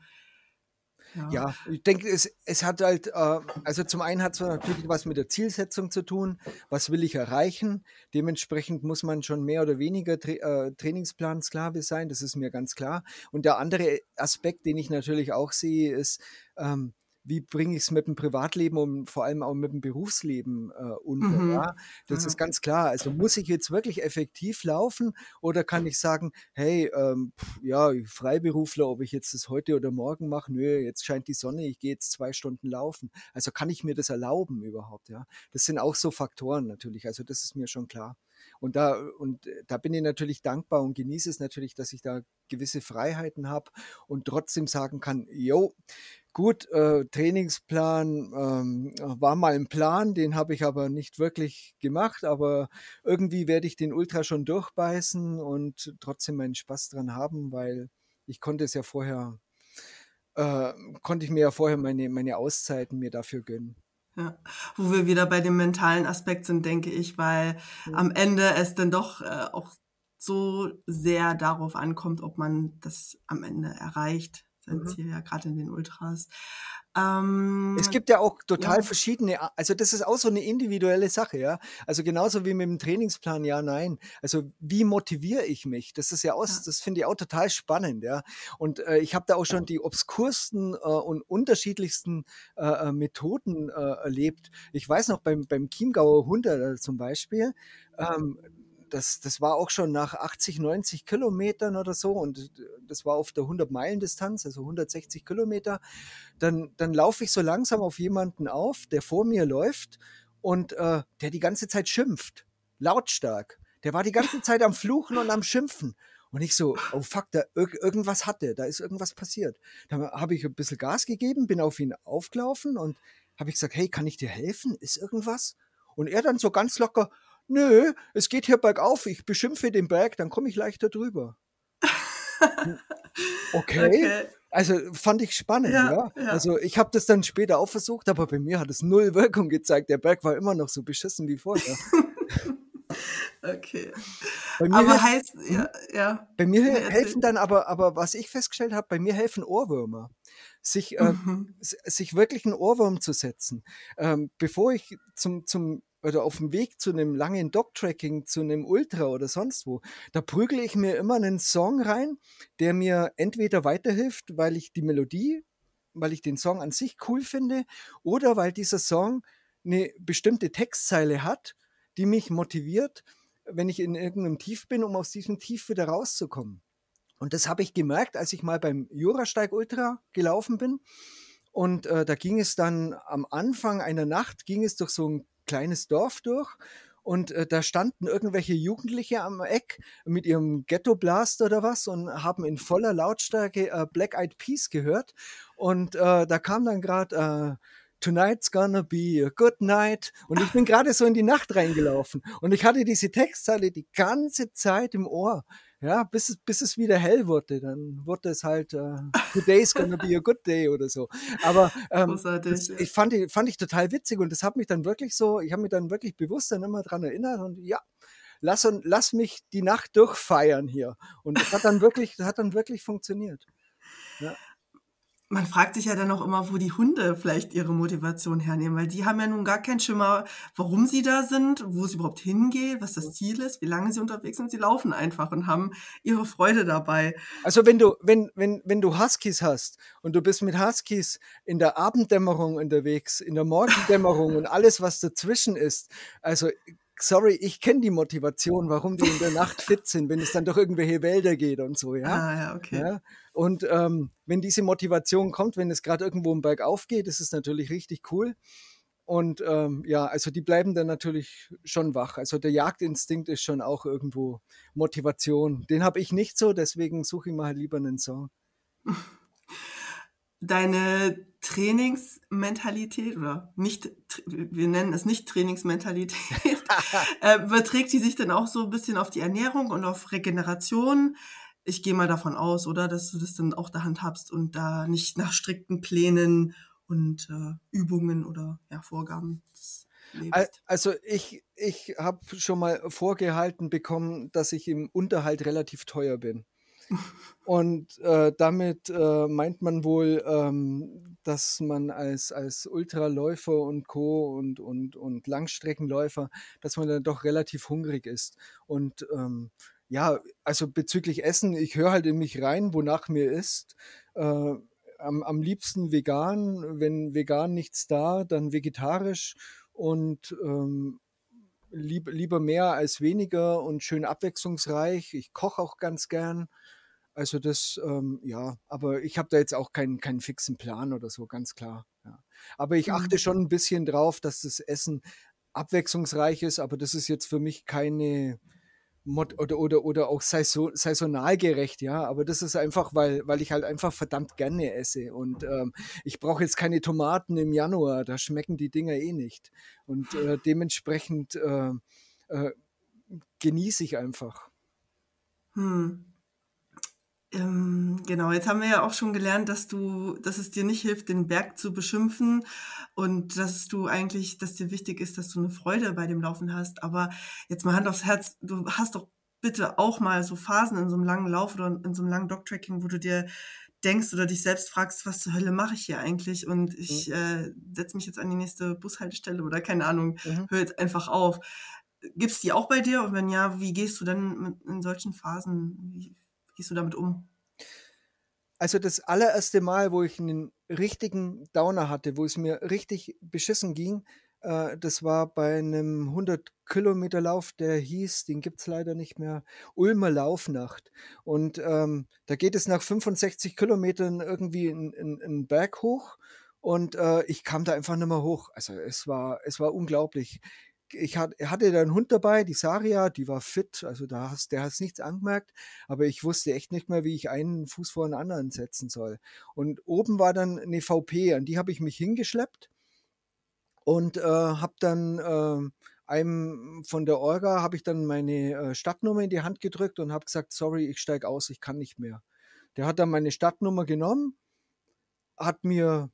Ja, ja ich denke, es, es hat halt, äh, also zum einen hat es natürlich was mit der Zielsetzung zu tun. Was will ich erreichen? Dementsprechend muss man schon mehr oder weniger Tra äh, Trainingsplansklave sein, das ist mir ganz klar. Und der andere Aspekt, den ich natürlich auch sehe, ist, ähm, wie bringe ich es mit dem Privatleben und vor allem auch mit dem Berufsleben äh, unter. Mhm. Ja? Das ja. ist ganz klar. Also muss ich jetzt wirklich effektiv laufen oder kann ich sagen, hey, ähm, pff, ja, Freiberufler, ob ich jetzt das heute oder morgen mache, nö, jetzt scheint die Sonne, ich gehe jetzt zwei Stunden laufen. Also kann ich mir das erlauben überhaupt, ja? Das sind auch so Faktoren natürlich. Also das ist mir schon klar. Und da, und da bin ich natürlich dankbar und genieße es natürlich, dass ich da gewisse Freiheiten habe und trotzdem sagen kann, jo, Gut, äh, Trainingsplan ähm, war mal ein Plan, den habe ich aber nicht wirklich gemacht, aber irgendwie werde ich den Ultra schon durchbeißen und trotzdem meinen Spaß dran haben, weil ich konnte es ja vorher, äh, konnte ich mir ja vorher meine, meine Auszeiten mir dafür gönnen. Ja, wo wir wieder bei dem mentalen Aspekt sind, denke ich, weil ja. am Ende es dann doch äh, auch so sehr darauf ankommt, ob man das am Ende erreicht sein mhm. Ziel ja gerade in den Ultras. Ähm, es gibt ja auch total ja. verschiedene, also das ist auch so eine individuelle Sache, ja. Also genauso wie mit dem Trainingsplan, ja, nein. Also wie motiviere ich mich? Das ist ja auch, ja. das finde ich auch total spannend, ja. Und äh, ich habe da auch schon die obskursten äh, und unterschiedlichsten äh, äh Methoden äh, erlebt. Ich weiß noch beim, beim Chiemgauer 100 zum Beispiel, ähm, das, das war auch schon nach 80, 90 Kilometern oder so und das war auf der 100-Meilen-Distanz, also 160 Kilometer. Dann, dann laufe ich so langsam auf jemanden auf, der vor mir läuft und äh, der die ganze Zeit schimpft, lautstark Der war die ganze Zeit am Fluchen und am Schimpfen. Und ich so, oh fuck, da irg irgendwas hatte, da ist irgendwas passiert. Dann habe ich ein bisschen Gas gegeben, bin auf ihn aufgelaufen und habe ich gesagt, hey, kann ich dir helfen? Ist irgendwas? Und er dann so ganz locker, nö, es geht hier bergauf, ich beschimpfe den Berg, dann komme ich leichter drüber. [laughs] okay. okay. Also fand ich spannend, ja. ja. ja. Also ich habe das dann später auch versucht, aber bei mir hat es null Wirkung gezeigt. Der Berg war immer noch so beschissen wie vorher. [laughs] okay. aber heißt, ja, hm? ja. Bei mir helfen dann aber, aber was ich festgestellt habe, bei mir helfen Ohrwürmer sich, äh, mhm. sich wirklich einen Ohrwurm zu setzen. Ähm, bevor ich zum, zum oder auf dem Weg zu einem langen Dog-Tracking, zu einem Ultra oder sonst wo, da prügele ich mir immer einen Song rein, der mir entweder weiterhilft, weil ich die Melodie, weil ich den Song an sich cool finde, oder weil dieser Song eine bestimmte Textzeile hat, die mich motiviert, wenn ich in irgendeinem Tief bin, um aus diesem Tief wieder rauszukommen. Und das habe ich gemerkt, als ich mal beim Jurasteig Ultra gelaufen bin. Und äh, da ging es dann am Anfang einer Nacht, ging es durch so ein kleines Dorf durch. Und äh, da standen irgendwelche Jugendliche am Eck mit ihrem Ghetto Blast oder was und haben in voller Lautstärke äh, Black Eyed Peas gehört. Und äh, da kam dann gerade äh, Tonight's gonna be a good night. Und ich bin [laughs] gerade so in die Nacht reingelaufen. Und ich hatte diese Textzeile die ganze Zeit im Ohr ja, bis es, bis es wieder hell wurde, dann wurde es halt uh, Today's gonna be a good day oder so. Aber ähm, das, ich fand, fand ich total witzig und das hat mich dann wirklich so, ich habe mich dann wirklich bewusst dann immer dran erinnert und ja, lass, und, lass mich die Nacht durchfeiern hier. Und das hat dann wirklich, das hat dann wirklich funktioniert. Ja man fragt sich ja dann auch immer, wo die Hunde vielleicht ihre Motivation hernehmen, weil die haben ja nun gar keinen Schimmer, warum sie da sind, wo sie überhaupt hingehen, was das Ziel ist, wie lange sie unterwegs sind. Sie laufen einfach und haben ihre Freude dabei. Also wenn du, wenn, wenn, wenn du Huskies hast und du bist mit Huskies in der Abenddämmerung unterwegs, in der Morgendämmerung [laughs] und alles, was dazwischen ist, also sorry, ich kenne die Motivation, warum die in der Nacht fit sind, wenn es dann durch irgendwelche Wälder geht und so, ja. Ah, ja, okay. Ja? Und ähm, wenn diese Motivation kommt, wenn es gerade irgendwo im Berg aufgeht, ist es natürlich richtig cool. Und ähm, ja, also die bleiben dann natürlich schon wach. Also der Jagdinstinkt ist schon auch irgendwo Motivation. Den habe ich nicht so, deswegen suche ich mal lieber einen Song. [laughs] deine Trainingsmentalität oder nicht, wir nennen es nicht Trainingsmentalität, [laughs] äh, überträgt die sich dann auch so ein bisschen auf die Ernährung und auf Regeneration? Ich gehe mal davon aus, oder, dass du das dann auch da handhabst und da nicht nach strikten Plänen und äh, Übungen oder ja, Vorgaben lebst. Also ich, ich habe schon mal vorgehalten bekommen, dass ich im Unterhalt relativ teuer bin. Und äh, damit äh, meint man wohl, ähm, dass man als, als Ultraläufer und Co. und, und, und Langstreckenläufer, dass man dann doch relativ hungrig ist. Und ähm, ja, also bezüglich Essen, ich höre halt in mich rein, wonach mir ist. Äh, am, am liebsten vegan, wenn vegan nichts da, dann vegetarisch und ähm, lieb, lieber mehr als weniger und schön abwechslungsreich. Ich koche auch ganz gern. Also das, ähm, ja, aber ich habe da jetzt auch keinen, keinen fixen Plan oder so, ganz klar. Ja. Aber ich achte mhm. schon ein bisschen drauf, dass das Essen abwechslungsreich ist, aber das ist jetzt für mich keine Mod oder, oder, oder auch saison, saisonal gerecht, ja. Aber das ist einfach, weil, weil ich halt einfach verdammt gerne esse. Und ähm, ich brauche jetzt keine Tomaten im Januar, da schmecken die Dinger eh nicht. Und äh, [laughs] dementsprechend äh, äh, genieße ich einfach. Hm. Ähm, genau, jetzt haben wir ja auch schon gelernt, dass du, dass es dir nicht hilft, den Berg zu beschimpfen und dass du eigentlich, dass dir wichtig ist, dass du eine Freude bei dem Laufen hast. Aber jetzt mal Hand aufs Herz, du hast doch bitte auch mal so Phasen in so einem langen Lauf oder in so einem langen Dogtracking, wo du dir denkst oder dich selbst fragst, was zur Hölle mache ich hier eigentlich? Und ich mhm. äh, setze mich jetzt an die nächste Bushaltestelle oder keine Ahnung, mhm. höre jetzt einfach auf. Gibt es die auch bei dir? Und wenn ja, wie gehst du dann in solchen Phasen? Wie, gehst du damit um? Also das allererste Mal, wo ich einen richtigen Downer hatte, wo es mir richtig beschissen ging, äh, das war bei einem 100 Kilometer Lauf, der hieß, den gibt es leider nicht mehr, Ulmer Laufnacht. Und ähm, da geht es nach 65 Kilometern irgendwie einen Berg hoch und äh, ich kam da einfach nicht mehr hoch. Also es war, es war unglaublich ich hatte da einen Hund dabei, die Saria, die war fit, also da hast, der hat nichts angemerkt, aber ich wusste echt nicht mehr, wie ich einen Fuß vor den anderen setzen soll. Und oben war dann eine VP, an die habe ich mich hingeschleppt und äh, habe dann äh, einem von der Orga habe ich dann meine äh, Stadtnummer in die Hand gedrückt und habe gesagt, sorry, ich steige aus, ich kann nicht mehr. Der hat dann meine Stadtnummer genommen, hat mir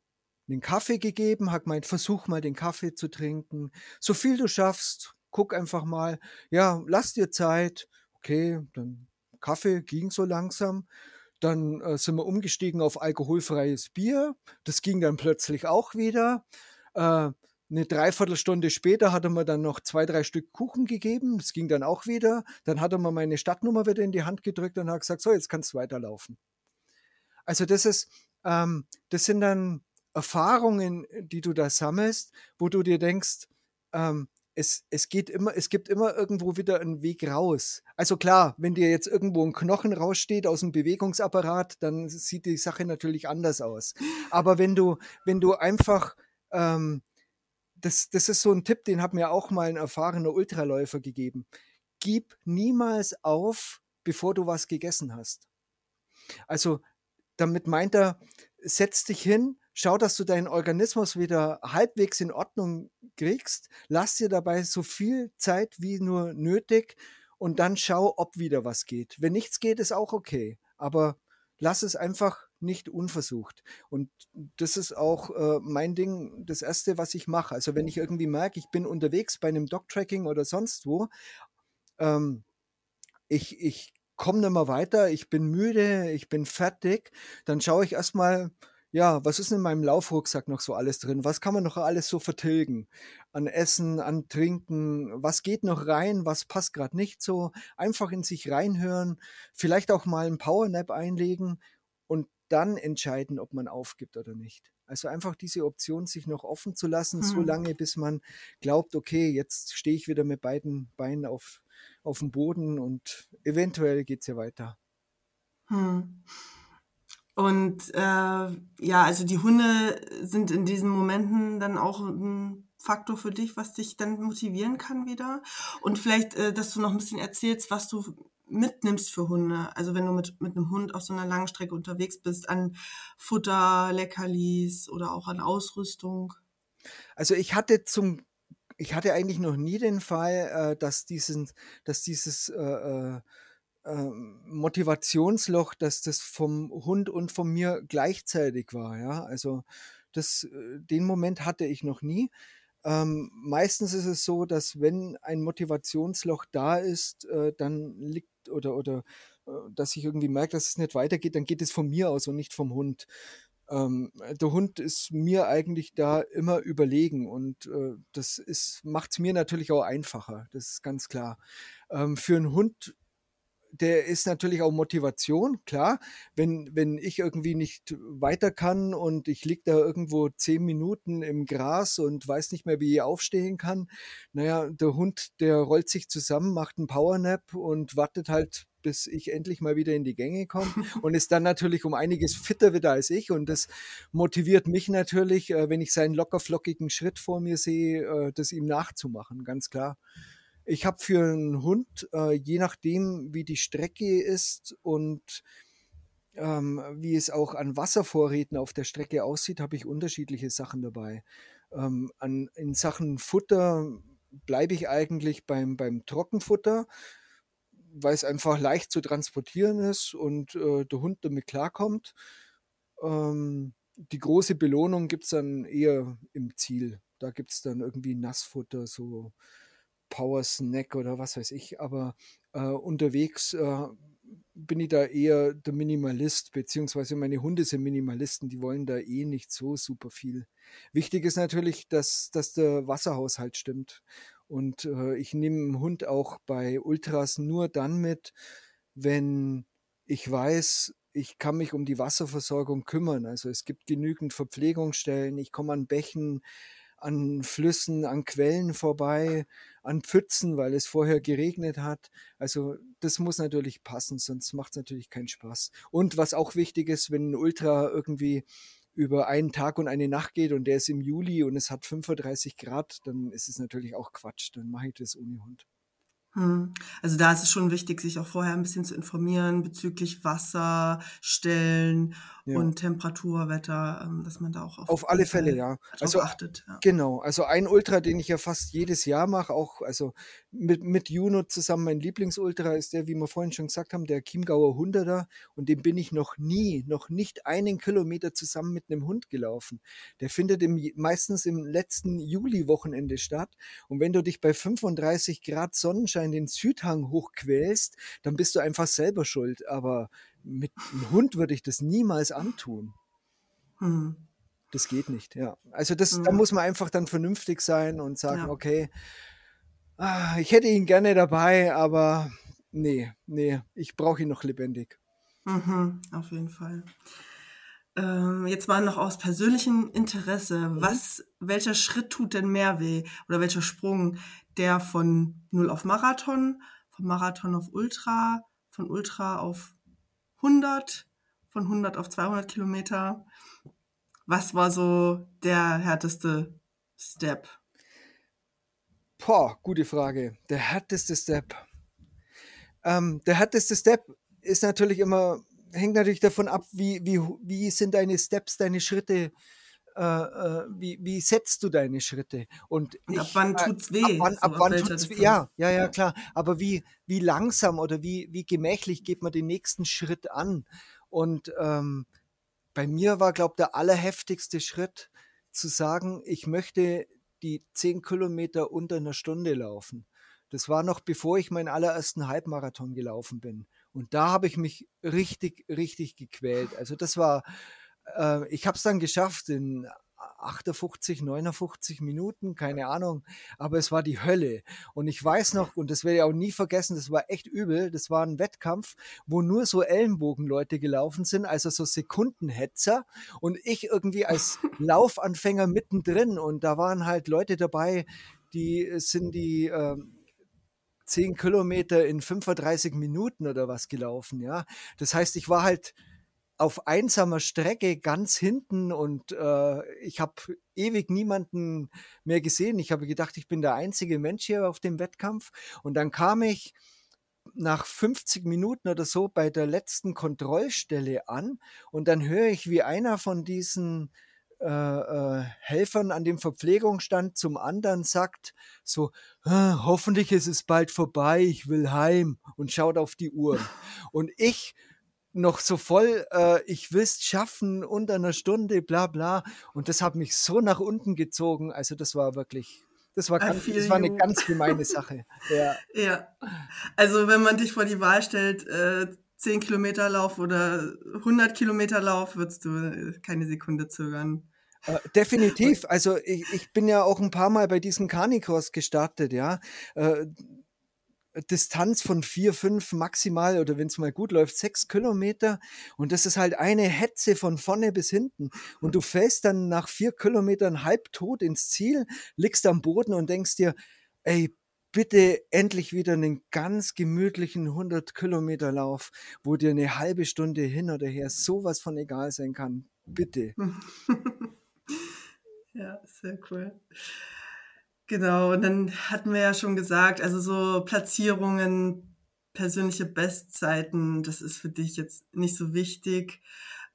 den Kaffee gegeben, hat gemeint, versuch mal den Kaffee zu trinken, so viel du schaffst, guck einfach mal, ja, lass dir Zeit. Okay, dann Kaffee ging so langsam. Dann äh, sind wir umgestiegen auf alkoholfreies Bier. Das ging dann plötzlich auch wieder. Äh, eine Dreiviertelstunde später hat er mir dann noch zwei, drei Stück Kuchen gegeben. Das ging dann auch wieder. Dann hat er mir meine Stadtnummer wieder in die Hand gedrückt und hat gesagt, so, jetzt kannst du weiterlaufen. Also das ist, ähm, das sind dann Erfahrungen, die du da sammelst, wo du dir denkst, ähm, es, es geht immer, es gibt immer irgendwo wieder einen Weg raus. Also klar, wenn dir jetzt irgendwo ein Knochen raussteht aus dem Bewegungsapparat, dann sieht die Sache natürlich anders aus. Aber wenn du, wenn du einfach ähm, das, das ist so ein Tipp, den hat mir auch mal ein erfahrener Ultraläufer gegeben. Gib niemals auf, bevor du was gegessen hast. Also damit meint er, setz dich hin, schau, dass du deinen Organismus wieder halbwegs in Ordnung kriegst, lass dir dabei so viel Zeit wie nur nötig und dann schau, ob wieder was geht. Wenn nichts geht, ist auch okay, aber lass es einfach nicht unversucht. Und das ist auch äh, mein Ding, das Erste, was ich mache. Also wenn ich irgendwie merke, ich bin unterwegs bei einem Dog-Tracking oder sonst wo, ähm, ich, ich komme nicht mehr weiter, ich bin müde, ich bin fertig, dann schaue ich erstmal, ja, was ist in meinem Laufrucksack noch so alles drin? Was kann man noch alles so vertilgen? An Essen, an Trinken, was geht noch rein, was passt gerade nicht so? Einfach in sich reinhören, vielleicht auch mal einen Powernap einlegen und dann entscheiden, ob man aufgibt oder nicht. Also einfach diese Option, sich noch offen zu lassen, hm. so lange, bis man glaubt, okay, jetzt stehe ich wieder mit beiden Beinen auf, auf dem Boden und eventuell geht es ja weiter. Hm. Und äh, ja, also die Hunde sind in diesen Momenten dann auch ein Faktor für dich, was dich dann motivieren kann wieder. Und vielleicht, äh, dass du noch ein bisschen erzählst, was du mitnimmst für Hunde. Also wenn du mit, mit einem Hund auf so einer langen Strecke unterwegs bist, an Futter, Leckerlis oder auch an Ausrüstung. Also ich hatte zum ich hatte eigentlich noch nie den Fall, äh, dass, diesen, dass dieses äh, äh, ähm, Motivationsloch, dass das vom Hund und von mir gleichzeitig war. Ja, also das, äh, den Moment hatte ich noch nie. Ähm, meistens ist es so, dass wenn ein Motivationsloch da ist, äh, dann liegt oder, oder äh, dass ich irgendwie merke, dass es nicht weitergeht, dann geht es von mir aus und nicht vom Hund. Ähm, der Hund ist mir eigentlich da immer überlegen und äh, das macht es mir natürlich auch einfacher, das ist ganz klar. Ähm, für einen Hund der ist natürlich auch Motivation, klar. Wenn, wenn ich irgendwie nicht weiter kann und ich liege da irgendwo zehn Minuten im Gras und weiß nicht mehr, wie ich aufstehen kann, naja, der Hund, der rollt sich zusammen, macht einen Powernap und wartet halt bis ich endlich mal wieder in die Gänge komme [laughs] und ist dann natürlich um einiges fitter wieder als ich und das motiviert mich natürlich, äh, wenn ich seinen lockerflockigen Schritt vor mir sehe, äh, das ihm nachzumachen, ganz klar. Ich habe für einen Hund, äh, je nachdem, wie die Strecke ist und ähm, wie es auch an Wasservorräten auf der Strecke aussieht, habe ich unterschiedliche Sachen dabei. Ähm, an, in Sachen Futter bleibe ich eigentlich beim, beim Trockenfutter, weil es einfach leicht zu transportieren ist und äh, der Hund damit klarkommt. Ähm, die große Belohnung gibt es dann eher im Ziel. Da gibt es dann irgendwie Nassfutter, so Power Snack oder was weiß ich, aber äh, unterwegs äh, bin ich da eher der Minimalist, beziehungsweise meine Hunde sind Minimalisten, die wollen da eh nicht so super viel. Wichtig ist natürlich, dass, dass der Wasserhaushalt stimmt. Und äh, ich nehme einen Hund auch bei Ultras nur dann mit, wenn ich weiß, ich kann mich um die Wasserversorgung kümmern. Also es gibt genügend Verpflegungsstellen, ich komme an Bächen, an Flüssen, an Quellen vorbei, an Pfützen, weil es vorher geregnet hat. Also das muss natürlich passen, sonst macht es natürlich keinen Spaß. Und was auch wichtig ist, wenn ein Ultra irgendwie über einen Tag und eine Nacht geht und der ist im Juli und es hat 35 Grad, dann ist es natürlich auch Quatsch. Dann mache ich das ohne Hund. Hm. Also da ist es schon wichtig, sich auch vorher ein bisschen zu informieren bezüglich Wasser, Stellen Ja. und Temperatur, Wetter, ähm, dass man da auch auf Auf alle Fälle, ja. Also achtet. Ja. genau, also ein Ultra, den ich ja fast jedes Jahr mache, auch also mit, mit Juno zusammen mein Lieblingsultra ist der, wie wir vorhin schon gesagt haben, der Chiemgauer Hunderter und den bin ich noch nie, noch nicht einen Kilometer zusammen mit einem Hund gelaufen. Der findet im, meistens im letzten Juli-Wochenende statt und wenn du dich bei 35 Grad Sonnenschein den Südhang hochquälst, dann bist du einfach selber schuld, aber mit einem Hund würde ich das niemals antun. Hm. Das geht nicht, ja. Also das, da Ja. muss man einfach dann vernünftig sein und sagen, Ja. okay, ah, ich hätte ihn gerne dabei, aber nee, nee, ich brauche ihn noch lebendig. Mhm, auf jeden Fall. Ähm, jetzt mal noch aus persönlichem Interesse. Mhm. Was, welcher Schritt tut denn mehr weh? Oder welcher Sprung? Der von 0 auf Marathon, von Marathon auf Ultra, von Ultra auf 100, von 100 auf 200 Kilometer. Was war so der härteste Step? Boah, gute Frage. Der härteste Step. Ähm, der härteste Step ist natürlich immer, hängt natürlich davon ab, wie, wie, wie sind deine Steps, deine Schritte, äh, äh, wie, wie setzt du deine Schritte? Und Und ab ich, wann tut's ab weh? wann, So, ab ab wann tut's weh? Ja, ja, ja, klar. Aber wie, wie langsam oder wie, wie gemächlich geht man den nächsten Schritt an? Und ähm, bei mir war, glaube ich, der allerheftigste Schritt zu sagen, ich möchte die 10 Kilometer unter einer Stunde laufen. Das war noch bevor ich meinen allerersten Halbmarathon gelaufen bin. Und da habe ich mich richtig, richtig gequält. Also das war, äh, ich habe es dann geschafft in 58, 59 Minuten, keine Ahnung, aber es war die Hölle. Und ich weiß noch, und das werde ich auch nie vergessen, das war echt übel, das war ein Wettkampf, wo nur so Ellenbogenleute gelaufen sind, also so Sekundenhetzer und ich irgendwie als [laughs] Laufanfänger mittendrin und da waren halt Leute dabei, die sind die ähm, 10 Kilometer in 35 Minuten oder was gelaufen, ja. Das heißt, ich war halt auf einsamer Strecke ganz hinten und äh, ich habe ewig niemanden mehr gesehen. Ich habe gedacht, ich bin der einzige Mensch hier auf dem Wettkampf. Und dann kam ich nach 50 Minuten oder so bei der letzten Kontrollstelle an und dann höre ich, wie einer von diesen äh, äh, Helfern an dem Verpflegungsstand zum anderen sagt, so, "Ah, hoffentlich ist es bald vorbei, ich will heim und schaut auf die Uhr. [laughs] Und ich noch so voll, äh, ich will es schaffen, unter einer Stunde, bla bla. Und das hat mich so nach unten gezogen. Also das war wirklich, das war, I ganz, das war eine ganz gemeine [laughs] Sache. Ja. Ja. Also wenn man dich vor die Wahl stellt, äh, 10 Kilometer Lauf oder 100 Kilometer Lauf, würdest du keine Sekunde zögern. Äh, definitiv. Also ich, ich bin ja auch ein paar Mal bei diesem Carnicross gestartet, ja. Äh, Distanz von vier, fünf maximal oder wenn es mal gut läuft, sechs Kilometer. Und das ist halt eine Hetze von vorne bis hinten. Und du fällst dann nach vier Kilometern halbtot ins Ziel, liegst am Boden und denkst dir, ey, bitte endlich wieder einen ganz gemütlichen 100 Kilometer Lauf, wo dir eine halbe Stunde hin oder her sowas von egal sein kann. Bitte. [laughs] Ja, sehr cool. Genau, und dann hatten wir ja schon gesagt, also so Platzierungen, persönliche Bestzeiten, das ist für dich jetzt nicht so wichtig.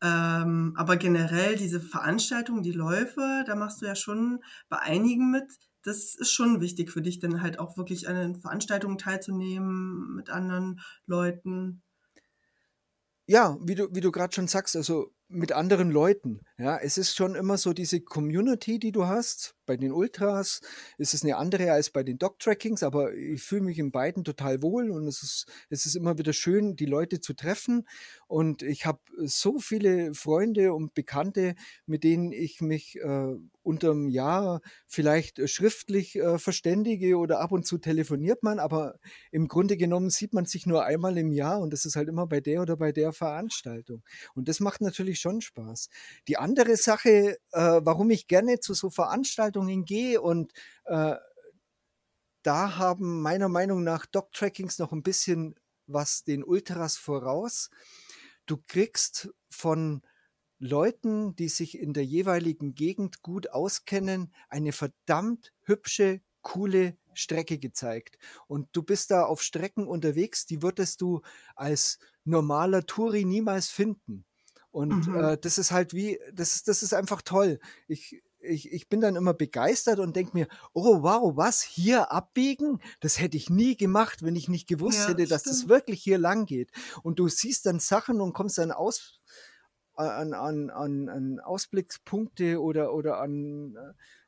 Ähm, aber generell diese Veranstaltungen, die Läufe, da machst du ja schon bei einigen mit. Das ist schon wichtig für dich, dann halt auch wirklich an den Veranstaltungen teilzunehmen mit anderen Leuten. Ja, wie du, wie du gerade schon sagst, also mit anderen Leuten. Ja, es ist schon immer so diese Community, die du hast. Bei den Ultras ist es eine andere als bei den Dog-Trackings, aber ich fühle mich in beiden total wohl und es ist, es ist immer wieder schön, die Leute zu treffen. Und ich habe so viele Freunde und Bekannte, mit denen ich mich äh, unterm Jahr vielleicht schriftlich äh, verständige oder ab und zu telefoniert man, aber im Grunde genommen sieht man sich nur einmal im Jahr und das ist halt immer bei der oder bei der Veranstaltung. Und das macht natürlich schon Spaß. Die andere Sache, äh, warum ich gerne zu so Veranstaltungen gehe und äh, da haben meiner Meinung nach Dog-Trackings noch ein bisschen was den Ultras voraus. Du kriegst von Leuten, die sich in der jeweiligen Gegend gut auskennen, eine verdammt hübsche, coole Strecke gezeigt. Und du bist da auf Strecken unterwegs, die würdest du als normaler Touri niemals finden. Und Mhm. äh, das ist halt wie, das, das ist einfach toll. Ich, ich, ich bin dann immer begeistert und denke mir, oh wow, was, hier abbiegen? Das hätte ich nie gemacht, wenn ich nicht gewusst Ja, hätte, dass das wirklich hier lang geht. Und du siehst dann Sachen und kommst dann aus, an, an, an, an Ausblickspunkte oder, oder an,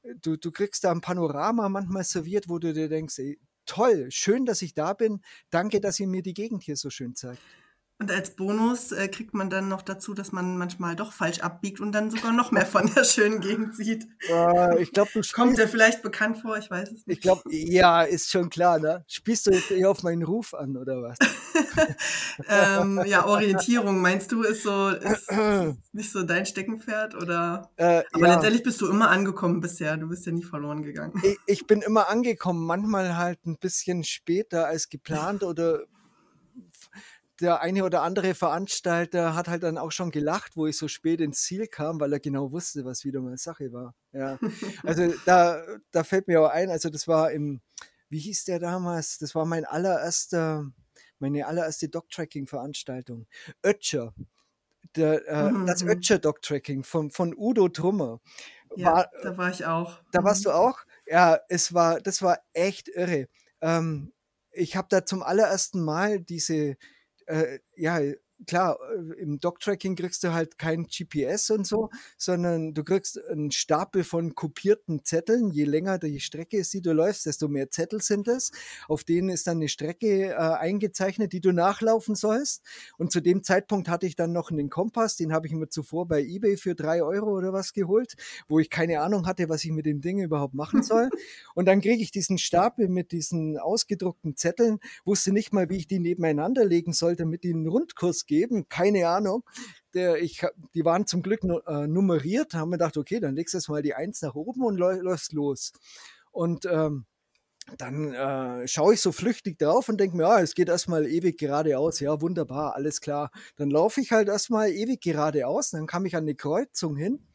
äh, du, du kriegst da ein Panorama manchmal serviert, wo du dir denkst, ey, toll, schön, dass ich da bin. Danke, dass ihr mir die Gegend hier so schön zeigt. Und als Bonus äh, kriegt man dann noch dazu, dass man manchmal doch falsch abbiegt und dann sogar noch mehr von der schönen Gegend sieht. Äh, ich glaube, du Kommt spielst, dir vielleicht bekannt vor, ich weiß es ich nicht. glaube, ja, ist schon klar, ne? Spielst du jetzt eher auf meinen Ruf an, oder was? [laughs] ähm, ja, Orientierung, meinst du, ist so, ist nicht so dein Steckenpferd oder? Äh, Aber ja, letztendlich bist du immer angekommen bisher. Du bist ja nie verloren gegangen. ich, ich bin immer angekommen, manchmal halt ein bisschen später als geplant oder der eine oder andere Veranstalter hat halt dann auch schon gelacht, wo ich so spät ins Ziel kam, weil er genau wusste, was wieder mal Sache war. Ja, also [laughs] da, da fällt mir auch ein, also das war im, wie hieß der damals? Das war mein allererster, meine allererste Dog-Tracking-Veranstaltung. Ötscher. Der, äh, das Mhm. Ötscher Dog-Tracking von, von Udo Trummer. Ja, War, da war ich auch. da warst du Mhm. auch? Ja, es war, das war echt irre. Ähm, ich habe da zum allerersten Mal diese, ja, klar, äh, im Dog-Tracking kriegst du halt kein GPS und so, sondern du kriegst einen Stapel von kopierten Zetteln. Je länger die Strecke ist, die du läufst, desto mehr Zettel sind es. Auf denen ist dann eine Strecke äh, eingezeichnet, die du nachlaufen sollst. Und zu dem Zeitpunkt hatte ich dann noch einen Kompass, den habe ich mir zuvor bei eBay für drei Euro oder was geholt, wo ich keine Ahnung hatte, was ich mit dem Ding überhaupt machen soll. [laughs] Und dann kriege ich diesen Stapel mit diesen ausgedruckten Zetteln, wusste nicht mal, wie ich die nebeneinander legen soll, damit die einen Rundkurs geben. Keine Ahnung. Der, ich, die waren zum Glück äh, nummeriert, haben wir gedacht, okay, dann legst du jetzt mal die Eins nach oben und läu- läufst los. Und ähm, dann äh, schaue ich so flüchtig drauf und denke mir, ja, es geht erstmal ewig geradeaus. Ja, wunderbar, alles klar. Dann laufe ich halt erstmal ewig geradeaus. Dann kam ich an eine Kreuzung hin,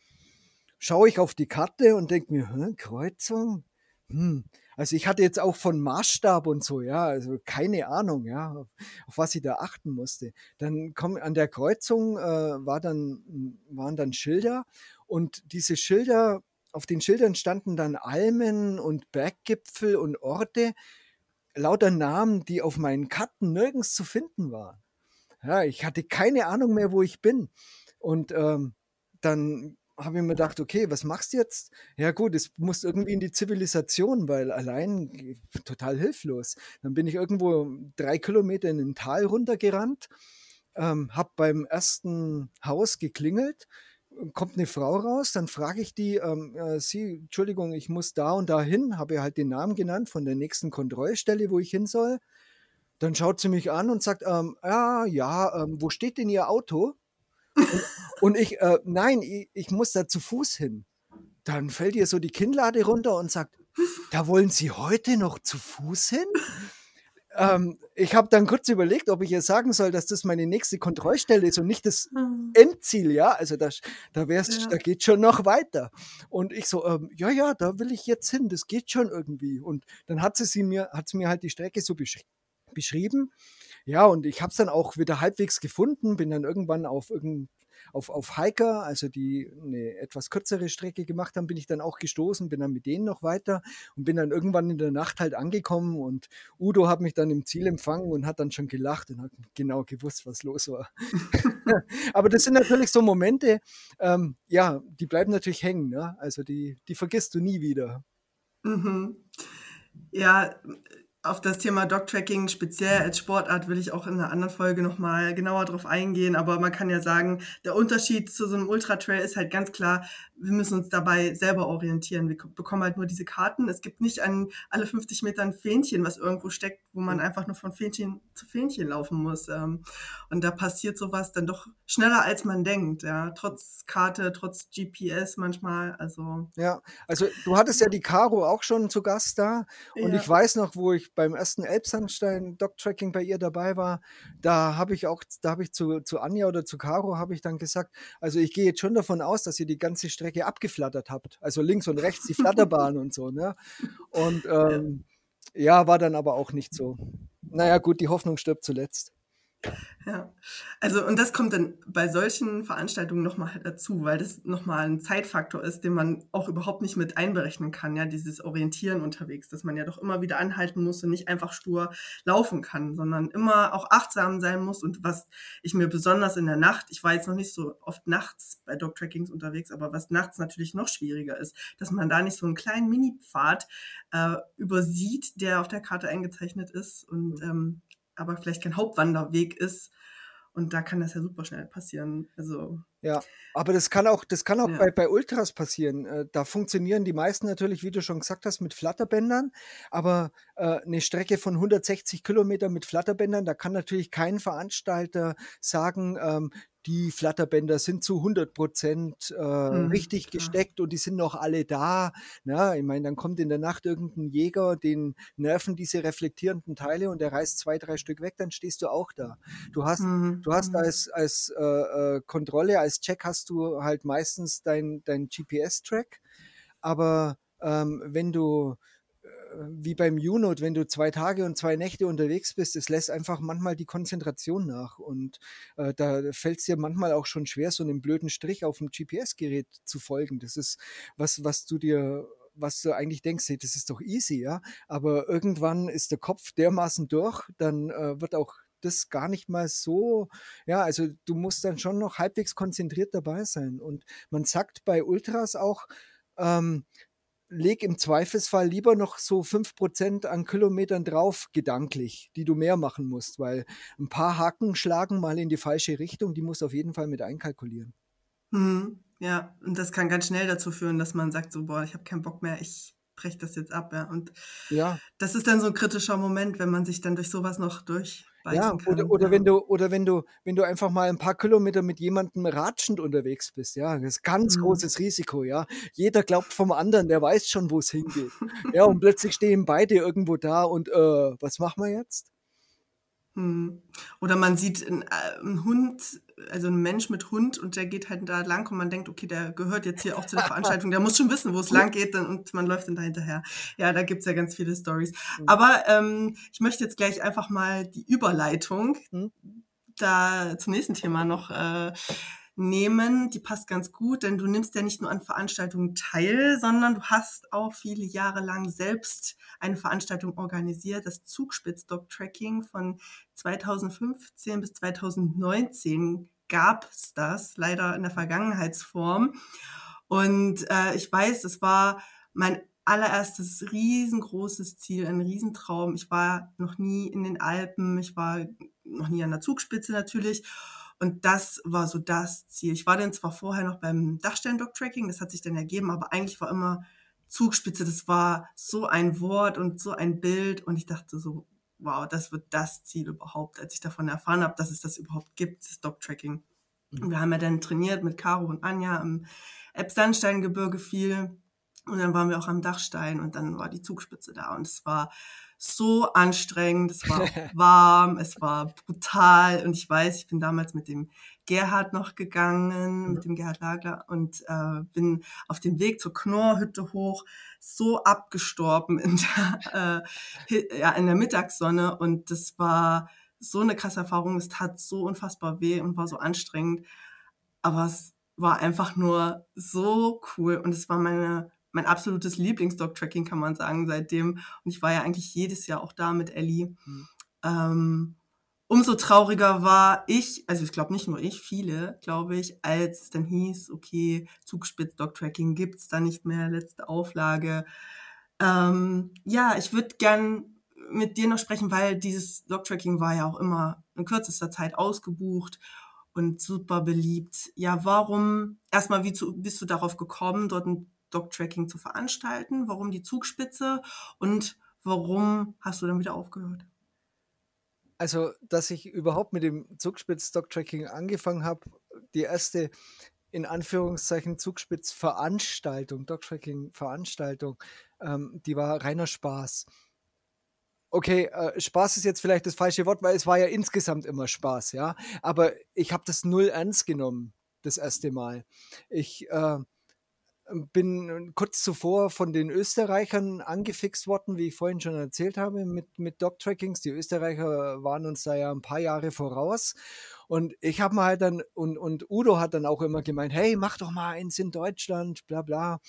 schaue ich auf die Karte und denke mir, Kreuzung? Hm. Also ich hatte jetzt auch von Maßstab und so, ja, also keine Ahnung, ja, auf, auf was ich da achten musste. Dann komm, an der Kreuzung äh, war dann, waren dann Schilder und diese Schilder, auf den Schildern standen dann Almen und Berggipfel und Orte, lauter Namen, die auf meinen Karten nirgends zu finden waren. Ja, ich hatte keine Ahnung mehr, wo ich bin. Und ähm, dann habe ich mir gedacht, okay, was machst du jetzt? Ja gut, es muss irgendwie in die Zivilisation, weil allein total hilflos. Dann bin ich irgendwo drei Kilometer in ein Tal runtergerannt, ähm, habe beim ersten Haus geklingelt, kommt eine Frau raus, dann frage ich die, ähm, äh, Sie, Entschuldigung, ich muss da und da hin, habe halt den Namen genannt von der nächsten Kontrollstelle, wo ich hin soll. Dann schaut sie mich an und sagt, ähm, ja, ja, ähm, wo steht denn Ihr Auto? Und, und ich, äh, nein, ich, ich muss da zu Fuß hin. Dann fällt ihr so die Kinnlade runter und sagt, da wollen Sie heute noch zu Fuß hin? Ähm, ich habe dann kurz überlegt, ob ich ihr sagen soll, dass das meine nächste Kontrollstelle ist und nicht das Mhm. Endziel, ja. Also da, da wär's, Ja. da geht schon noch weiter. Und ich so, ähm, ja, ja, da will ich jetzt hin, das geht schon irgendwie. Und dann hat sie, sie mir, hat sie mir halt die Strecke so beschri beschrieben. Ja, und ich habe es dann auch wieder halbwegs gefunden, bin dann irgendwann auf irgendein auf, auf Hiker, also die eine etwas kürzere Strecke gemacht haben, bin ich dann auch gestoßen, bin dann mit denen noch weiter und bin dann irgendwann in der Nacht halt angekommen und Udo hat mich dann im Ziel empfangen und hat dann schon gelacht und hat genau gewusst, was los war. [laughs] [laughs] Aber das sind natürlich so Momente, ähm, ja, die bleiben natürlich hängen, ne? also die, die vergisst du nie wieder. Mhm. Ja, auf das Thema Dogtracking speziell als Sportart will ich auch in einer anderen Folge nochmal genauer drauf eingehen. Aber man kann ja sagen, der Unterschied zu so einem Ultra-Trail ist halt ganz klar, wir müssen uns dabei selber orientieren. Wir bekommen halt nur diese Karten. Es gibt nicht an alle 50 Metern ein Fähnchen, was irgendwo steckt, wo man einfach nur von Fähnchen zu Fähnchen laufen muss. Ähm, Und da passiert sowas dann doch schneller, als man denkt. Ja, trotz Karte, trotz GPS manchmal. Also Ja, also du hattest ja die Caro auch schon zu Gast da und Ja. ich weiß noch, wo ich ich beim ersten Elbsandstein Dog-Tracking bei ihr dabei war, da habe ich auch, da habe ich zu, zu Anja oder zu Caro habe ich dann gesagt, also ich gehe jetzt schon davon aus, dass ihr die ganze Strecke abgeflattert habt. Also links und rechts die Flatterbahn und so, ne? Und [laughs] ähm, ja, war dann aber auch nicht so. Naja, gut, die Hoffnung stirbt zuletzt. Ja, also und das kommt dann bei solchen Veranstaltungen nochmal dazu, weil das nochmal ein Zeitfaktor ist, den man auch überhaupt nicht mit einberechnen kann, ja, dieses Orientieren unterwegs, dass man ja doch immer wieder anhalten muss und nicht einfach stur laufen kann, sondern immer auch achtsam sein muss. Und was ich mir besonders in der Nacht, ich war jetzt noch nicht so oft nachts bei Dog-Trackings unterwegs, aber was nachts natürlich noch schwieriger ist, dass man da nicht so einen kleinen Mini-Pfad äh, übersieht, der auf der Karte eingezeichnet ist. Und mhm. ähm, aber vielleicht kein Hauptwanderweg ist. Und da kann das ja super schnell passieren. Also ja, aber das kann auch, das kann auch ja. bei, bei Ultras passieren. Äh, da funktionieren die meisten natürlich, wie du schon gesagt hast, mit Flatterbändern. Aber äh, eine Strecke von 160 Kilometern mit Flatterbändern, da kann natürlich kein Veranstalter sagen, ähm, die Flatterbänder sind zu 100 Prozent äh, mhm, richtig klar. gesteckt und die sind noch alle da. Na, ich meine, dann kommt in der Nacht irgendein Jäger, den nerven diese reflektierenden Teile und der reißt zwei, drei Stück weg, dann stehst du auch da. Du hast, mhm. du hast mhm. als, als äh, äh, Kontrolle, als Check hast du halt meistens dein, dein GPS-Track, aber ähm, wenn du wie beim U-Note, wenn du zwei Tage und zwei Nächte unterwegs bist, es lässt einfach manchmal die Konzentration nach. Und äh, da fällt es dir manchmal auch schon schwer, so einem blöden Strich auf dem GPS-Gerät zu folgen. Das ist was, was du dir was du eigentlich denkst, hey, das ist doch easy, ja. Aber irgendwann ist der Kopf dermaßen durch, dann äh, wird auch das gar nicht mal so, ja, also du musst dann schon noch halbwegs konzentriert dabei sein. Und man sagt bei Ultras auch, ähm, leg im Zweifelsfall lieber noch so 5% an Kilometern drauf, gedanklich, die du mehr machen musst, weil ein paar Haken schlagen mal in die falsche Richtung, die musst du auf jeden Fall mit einkalkulieren. Mhm. Ja, und das kann ganz schnell dazu führen, dass man sagt, so, boah, ich habe keinen Bock mehr, ich breche das jetzt ab. Ja. Und ja. das ist dann so ein kritischer Moment, wenn man sich dann durch sowas noch durch ja, oder, oder ja. wenn du, oder wenn du, wenn du einfach mal ein paar Kilometer mit jemandem ratschend unterwegs bist, ja, das ist ganz mhm. großes Risiko, ja. Jeder glaubt vom anderen, der weiß schon, wo es hingeht. [laughs] ja, und plötzlich stehen beide irgendwo da und äh, was machen wir jetzt? Hm. Oder man sieht einen, äh, Hund, also einen Mensch mit Hund und der geht halt da lang und man denkt, okay, der gehört jetzt hier auch zu der [laughs] Veranstaltung, der muss schon wissen, wo es lang geht und man läuft dann da hinterher. Ja, da gibt's ja ganz viele Stories. Aber ähm, ich möchte jetzt gleich einfach mal die Überleitung mhm. da zum nächsten Thema noch äh, nehmen. Die passt ganz gut, denn du nimmst ja nicht nur an Veranstaltungen teil, sondern du hast auch viele Jahre lang selbst eine Veranstaltung organisiert, das Zugspitz-Dog-Tracking von 2015 bis 2019 gab es das, leider in der Vergangenheitsform. Und äh, ich weiß, es war mein allererstes riesengroßes Ziel, ein Riesentraum. Ich war noch nie in den Alpen, ich war noch nie an der Zugspitze natürlich. Und das war so das Ziel. Ich war dann zwar vorher noch beim Dachstein-Dog-Tracking, das hat sich dann ergeben, aber eigentlich war immer Zugspitze, das war so ein Wort und so ein Bild. Und ich dachte so, wow, das wird das Ziel überhaupt, als ich davon erfahren habe, dass es das überhaupt gibt, das Dog-Tracking. Mhm. Und wir haben ja dann trainiert mit Caro und Anja im Elbsandsteingebirge viel. Und dann waren wir auch am Dachstein und dann war die Zugspitze da. Und es war so anstrengend, es war [laughs] warm, es war brutal. Und ich weiß, ich bin damals mit dem Gerhard noch gegangen, mhm. mit dem Gerhard Lagler und äh, bin auf dem Weg zur Knorrhütte hoch so abgestorben in der, [laughs] äh, ja, in der Mittagssonne. Und das war so eine krasse Erfahrung, es tat so unfassbar weh und war so anstrengend, aber es war einfach nur so cool. Und es war meine mein absolutes Lieblings-Dog-Tracking, kann man sagen, seitdem. Und ich war ja eigentlich jedes Jahr auch da mit Ellie. Mhm. Ähm, umso trauriger war ich, also ich glaube nicht nur ich, viele, glaube ich, als es dann hieß, okay, Zugspitz-Dog-Tracking gibt's da nicht mehr, letzte Auflage. Ähm, ja, ich würde gern mit dir noch sprechen, weil dieses Dog-Tracking war ja auch immer in kürzester Zeit ausgebucht und super beliebt. Ja, warum, erstmal, wie zu, bist du darauf gekommen, dort ein Dog-Tracking zu veranstalten? Warum die Zugspitze und warum hast du dann wieder aufgehört? Also, dass ich überhaupt mit dem Zugspitz-Dog-Tracking angefangen habe, die erste in Anführungszeichen Zugspitz-Veranstaltung, Dog-Tracking-Veranstaltung, ähm, die war reiner Spaß. okay, äh, Spaß ist jetzt vielleicht das falsche Wort, weil es war ja insgesamt immer Spaß, ja. Aber ich habe das null ernst genommen, das erste Mal. Ich äh, bin kurz zuvor von den Österreichern angefixt worden, wie ich vorhin schon erzählt habe, mit, mit Dog-Trackings. Die Österreicher waren uns da ja ein paar Jahre voraus. Und ich habe mal halt dann, und, und Udo hat dann auch immer gemeint, hey, mach doch mal eins in Deutschland, bla bla.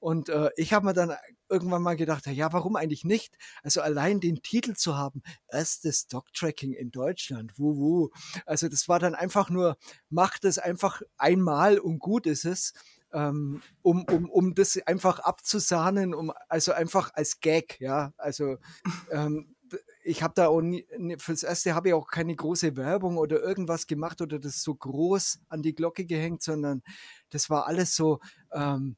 Und äh, ich habe mir dann irgendwann mal gedacht, ja, warum eigentlich nicht? Also allein den Titel zu haben, erstes Dog-Tracking in Deutschland, wuhu. Also das war dann einfach nur, mach das einfach einmal und gut ist es ähm, um, um, um das einfach abzusahnen, um also einfach als Gag, ja. Also ähm, ich habe da auch nie, fürs erste habe ich auch keine große Werbung oder irgendwas gemacht oder das so groß an die Glocke gehängt, sondern das war alles so, ähm,